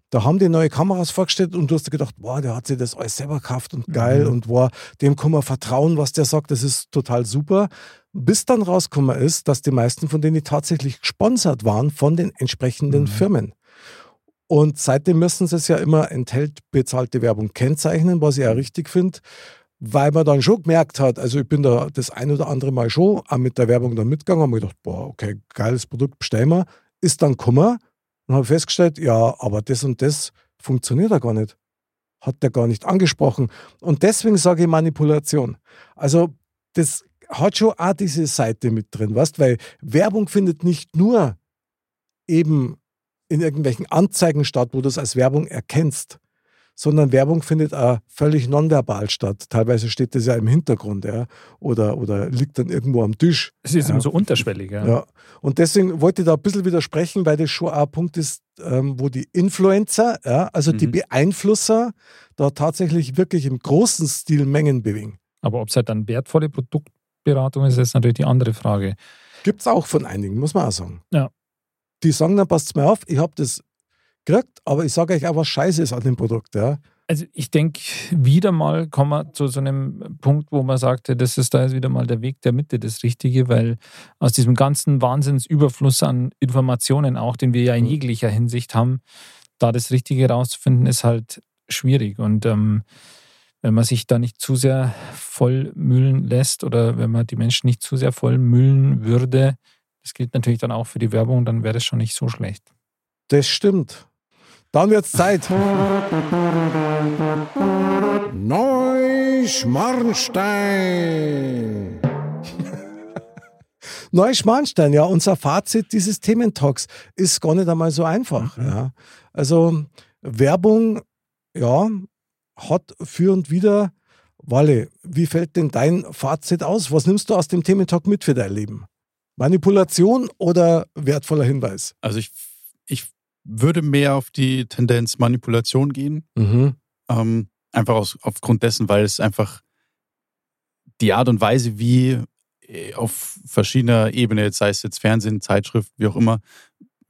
Da haben die neue Kameras vorgestellt und du hast gedacht, boah, der hat sich das alles selber gekauft und geil Mhm. und boah, dem kann man vertrauen, was der sagt, das ist total super. Bis dann rausgekommen ist, dass die meisten von denen tatsächlich gesponsert waren von den entsprechenden Mhm. Firmen. Und seitdem müssen sie es ja immer enthält bezahlte Werbung kennzeichnen, was ich auch richtig finde, weil man dann schon gemerkt hat, also ich bin da das ein oder andere Mal schon auch mit der Werbung dann mitgegangen, habe mir gedacht, boah, okay, geiles Produkt, bestellen wir. Ist dann gekommen und habe festgestellt, ja, aber das und das funktioniert ja gar nicht. Hat der gar nicht angesprochen. Und deswegen sage ich Manipulation. Also das hat schon auch diese Seite mit drin, weißt, weil Werbung findet nicht nur eben in irgendwelchen Anzeigen statt, wo du es als Werbung erkennst, sondern Werbung findet auch völlig nonverbal statt. Teilweise steht das ja im Hintergrund, ja, oder, oder liegt dann irgendwo am Tisch. Es ist Ja. immer so unterschwellig. Ja. Ja. Und deswegen wollte ich da ein bisschen widersprechen, weil das schon auch ein Punkt ist, ähm, wo die Influencer, ja, also die Mhm. Beeinflusser, da tatsächlich wirklich im großen Stil Mengen bewegen. Aber ob es halt dann wertvolle Produktberatung ist, ist natürlich die andere Frage. Gibt es auch von einigen, muss man auch sagen. Ja. Die sagen dann, passt mir auf, ich habe das gekriegt, aber ich sage euch auch, was scheiße ist an dem Produkt. Ja. Also ich denke, wieder mal kommen wir zu so einem Punkt, wo man sagte, das ist da ist wieder mal der Weg der Mitte das Richtige, weil aus diesem ganzen Wahnsinnsüberfluss an Informationen auch, den wir ja in Mhm. jeglicher Hinsicht haben, da das Richtige rauszufinden, ist halt schwierig. Und ähm, wenn man sich da nicht zu sehr vollmüllen lässt oder wenn man die Menschen nicht zu sehr vollmüllen würde, das gilt natürlich dann auch für die Werbung, dann wäre das schon nicht so schlecht. Das stimmt. Dann wird's Zeit. Neuschmarnstein. Neuschmarnstein, ja, unser Fazit dieses Thementalks ist gar nicht einmal so einfach. Ja. Also Werbung, ja, hat für und wieder, Walle, wie fällt denn dein Fazit aus? Was nimmst du aus dem Thementalk mit für dein Leben? Manipulation oder wertvoller Hinweis? Also ich, ich würde mehr auf die Tendenz Manipulation gehen. Mhm. Ähm, einfach aus, aufgrund dessen, weil es einfach die Art und Weise, wie äh, auf verschiedener Ebene, jetzt sei es jetzt Fernsehen, Zeitschrift, wie auch immer,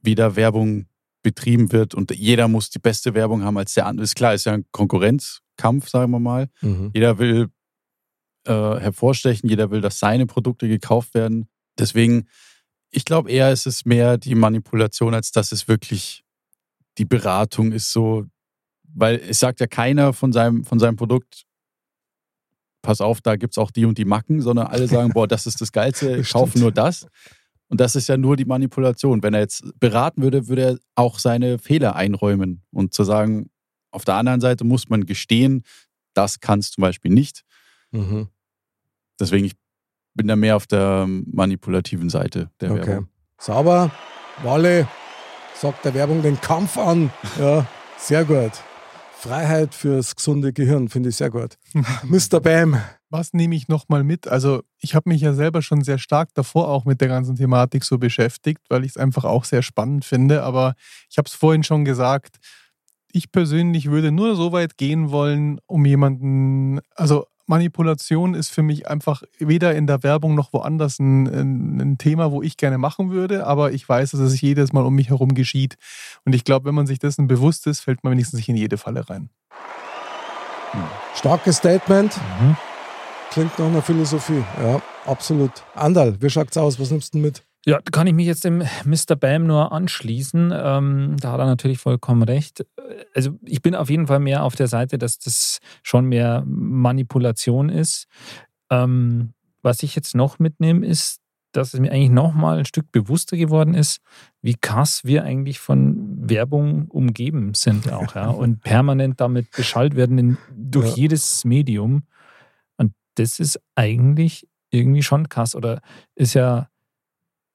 wie da Werbung betrieben wird und jeder muss die beste Werbung haben als der andere. Ist klar, ist ja ein Konkurrenzkampf, sagen wir mal. Mhm. Jeder will äh, hervorstechen, jeder will, dass seine Produkte gekauft werden. Deswegen, ich glaube eher, ist es mehr die Manipulation, als dass es wirklich die Beratung ist so, weil es sagt ja keiner von seinem, von seinem Produkt, pass auf, da gibt es auch die und die Macken, sondern alle sagen, boah, das ist das Geilste, kaufen stimmt. nur das. Und das ist ja nur die Manipulation. Wenn er jetzt beraten würde, würde er auch seine Fehler einräumen und zu sagen, auf der anderen Seite muss man gestehen, das kann es zum Beispiel nicht. Mhm. Deswegen, ich bin da mehr auf der manipulativen Seite der Okay. Werbung. Sauber. Walle sagt der Werbung den Kampf an. Ja, sehr gut. Freiheit fürs gesunde Gehirn, finde ich sehr gut. Mr. Bam. Was nehme ich nochmal mit? Also, ich habe mich ja selber schon sehr stark davor auch mit der ganzen Thematik so beschäftigt, weil ich es einfach auch sehr spannend finde. Aber ich habe es vorhin schon gesagt, ich persönlich würde nur so weit gehen wollen, um jemanden, also Manipulation ist für mich einfach weder in der Werbung noch woanders ein, ein, ein Thema, wo ich gerne machen würde, aber ich weiß, dass es jedes Mal um mich herum geschieht. Und ich glaube, wenn man sich dessen bewusst ist, fällt man wenigstens nicht in jede Falle rein. Starkes Statement. Mhm. Klingt nach einer Philosophie. Ja, absolut. Andal, wie schaut's aus? Was nimmst du mit? Ja, da kann ich mich jetzt dem Mr. Bam nur anschließen. Ähm, da hat er natürlich vollkommen recht. Also ich bin auf jeden Fall mehr auf der Seite, dass das schon mehr Manipulation ist. Ähm, was ich jetzt noch mitnehme, ist, dass es mir eigentlich nochmal ein Stück bewusster geworden ist, wie krass wir eigentlich von Werbung umgeben sind auch, ja, und permanent damit beschallt werden in, durch Ja. jedes Medium. Und das ist eigentlich irgendwie schon krass. Oder ist ja,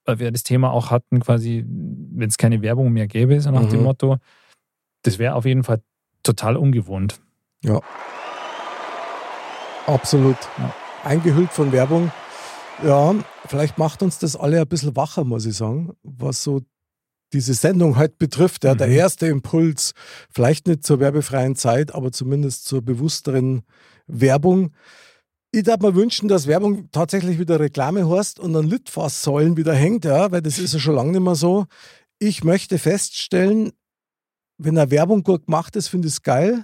weil wir das Thema auch hatten, quasi, wenn es keine Werbung mehr gäbe, so nach Mhm. dem Motto, das wäre auf jeden Fall total ungewohnt. Absolut. Ja. Eingehüllt von Werbung. Ja, vielleicht macht uns das alle ein bisschen wacher, muss ich sagen, was so diese Sendung halt betrifft. Ja, Der Mhm. erste Impuls, vielleicht nicht zur werbefreien Zeit, aber zumindest zur bewussteren Werbung. Ich darf mir wünschen, dass Werbung tatsächlich wieder Reklame heißt und an Litfaßsäulen wieder hängt, ja, weil das ist ja schon lange nicht mehr so. Ich möchte feststellen, wenn eine Werbung gut gemacht ist, finde ich es geil.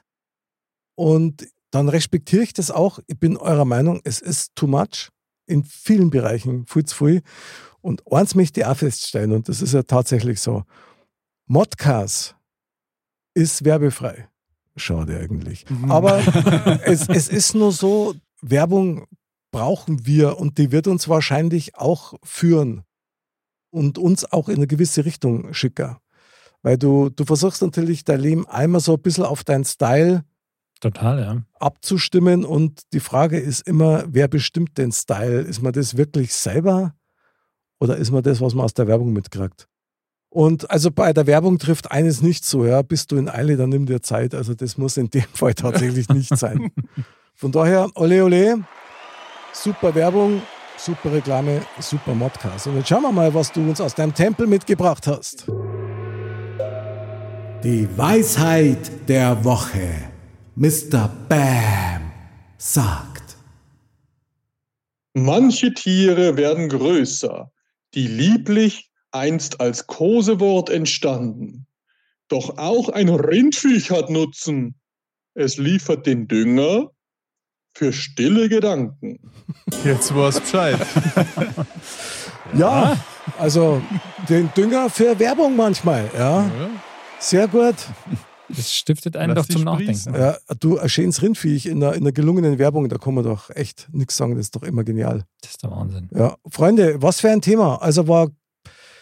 Und dann respektiere ich das auch. Ich bin eurer Meinung, es ist too much in vielen Bereichen, viel zu viel. Und eins möchte ich auch feststellen, und das ist ja tatsächlich so: Modcast ist werbefrei. Schade eigentlich. Aber es, es ist nur so, Werbung brauchen wir und die wird uns wahrscheinlich auch führen und uns auch in eine gewisse Richtung schicken. Weil du, du versuchst natürlich dein Leben einmal so ein bisschen auf deinen Style Total, ja. abzustimmen und die Frage ist immer, wer bestimmt den Style? Ist man das wirklich selber oder ist man das, was man aus der Werbung mitkriegt? Und also bei der Werbung trifft eines nicht so, ja, bist du in Eile, dann nimm dir Zeit. Also das muss in dem Fall tatsächlich nicht sein. Von daher, ole ole, super Werbung, super Reklame, super Modcast. Und jetzt schauen wir mal, was du uns aus deinem Tempel mitgebracht hast. Die Weisheit der Woche. Mr. Bam sagt. Manche Tiere werden größer, die lieblich einst als Kosewort entstanden. Doch auch ein Rindviech hat Nutzen. Es liefert den Dünger für stille Gedanken. Jetzt war's Bescheid. Ja, also den Dünger für Werbung manchmal, ja. Sehr gut. Das stiftet einen Lass doch zum dich Nachdenken. sprießen. Ja, du, ein schönes Rindviech in einer, in einer gelungenen Werbung, da kann man doch echt nichts sagen, das ist doch immer genial. Das ist der Wahnsinn. Ja, Freunde, was für ein Thema. Also war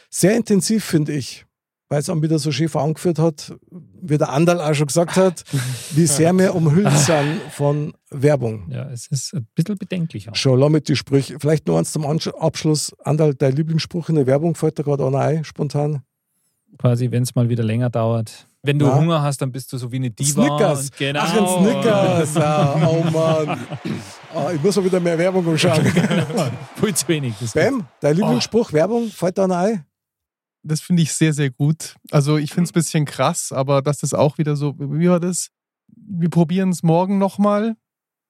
sehr intensiv, finde ich, weil es auch wieder so schön angeführt hat, wie der Andal auch schon gesagt hat, wie sehr wir umhüllt sind von Werbung. Ja, es ist ein bisschen bedenklich auch. Schon lass mit die Sprüche. Vielleicht nur eins zum Abschluss. Andal, dein Lieblingsspruch in der Werbung fällt dir gerade einer ein, spontan. Quasi, wenn es mal wieder länger dauert. Wenn du Na? Hunger hast, dann bist du so wie eine Diva. Snickers. Und genau. Ach, ein Snickers. Ja, oh Mann. Ah, ich muss mal wieder mehr Werbung anschauen. Viel zu wenig. Bam, dein Lieblingsspruch, Werbung, fällt dir einer ein? Das finde ich sehr, sehr gut. Also ich finde es ein bisschen krass, aber das ist auch wieder so, wie war das? Wir probieren es morgen nochmal.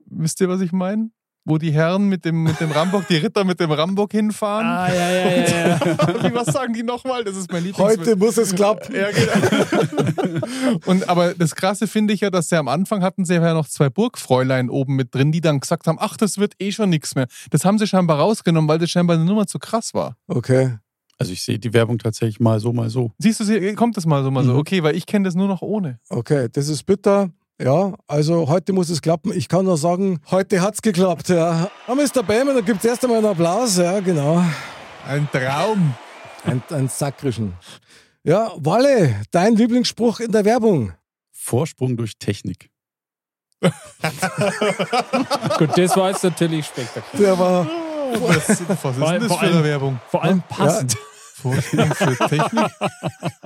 Wisst ihr, was ich meine? Wo die Herren mit dem, mit dem Rambock, die Ritter mit dem Rambock hinfahren. Ah, ja, ja, ja. ja. Wie, was sagen die nochmal? Das ist mein Lieblings... Heute muss es klappen. Ja, genau. Und aber das Krasse finde ich ja, dass sie am Anfang hatten sie ja noch zwei Burgfräulein oben mit drin, die dann gesagt haben, ach, das wird eh schon nichts mehr. Das haben sie scheinbar rausgenommen, weil das scheinbar eine Nummer zu krass war. Okay. Also ich sehe die Werbung tatsächlich mal so, mal so. Siehst du, sie- kommt das mal so, mal so. Mhm. Okay, weil ich kenne das nur noch ohne. Okay, das ist bitter. Ja, also heute muss es klappen. Ich kann nur sagen, heute hat's geklappt. Ja. Ah, Mr. Bam, da gibt's erst einmal einen Applaus. Ja, genau. Ein Traum. Ein, ein sakrischen. Ja, Walle, dein Lieblingsspruch in der Werbung. Vorsprung durch Technik. Gut, das war jetzt natürlich spektakulär. Der war, Was, was ist denn Vor das allem- für vor eine allem- Werbung? Vor allem passend. Vorsprung für Technik?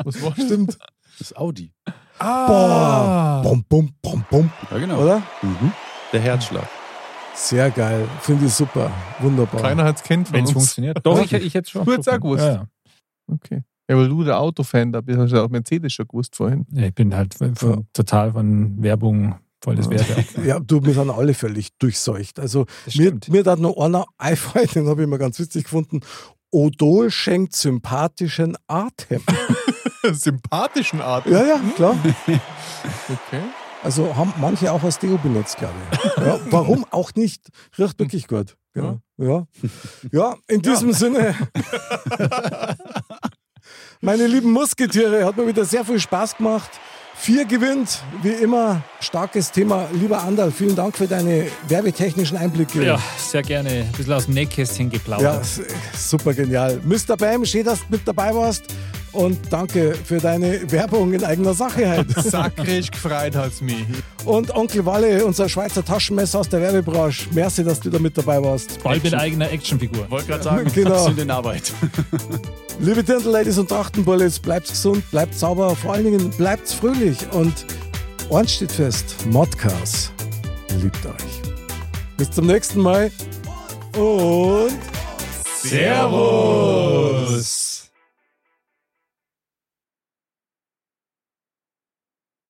Was war das? stimmt. Das ist Audi. Ah. Bum, bum, bum, bum. Ja, genau. Oder? Mhm. Der Herzschlag. Sehr geil. Finde ich super. Wunderbar. Keiner hat es kennt von Wenn es funktioniert. Doch, ich, ich hätte schon. Du hättest auch gewusst. Ja, ja. Okay. Ja, weil du der Autofan da bist, hast du ja auch Mercedes schon gewusst vorhin. Ja, Ich bin halt von, von, total von Werbung voll das Werte. Ja, du, wir sind alle völlig durchseucht. Also Das mir, stimmt. mir hat noch einer einfallen, den habe ich mal ganz witzig gefunden. Odol schenkt sympathischen Atem. Sympathischen Art. Ja, ja, klar. Okay. Also haben manche auch als Deo benutzt, glaube ich. Ja, warum auch nicht? Riecht wirklich gut. Genau. Ja. ja, in diesem Sinne. Meine lieben Musketiere, hat mir wieder sehr viel Spaß gemacht. Vier gewinnt, wie immer, starkes Thema. Lieber Andal, vielen Dank für deine werbetechnischen Einblicke. Ja, sehr gerne. Ein bisschen aus dem Nähkästchen Ja, geplaudert. s- super genial. Mr. Bam, schön, dass du mit dabei warst. Und danke für deine Werbung in eigener Sache heute. Sakrisch gefreut hat's mich. Und Onkel Walle, unser Schweizer Taschenmesser aus der Werbebranche. Merci, dass du da mit dabei warst. Bald mit eigener Actionfigur. Wollte gerade sagen, Genau. sind in Arbeit. Liebe Dirndl-Ladies und Trachtenbullets, bleibt gesund, bleibt sauber, vor allen Dingen bleibt fröhlich. Und eins steht fest, Modcast liebt euch. Bis zum nächsten Mal und Servus!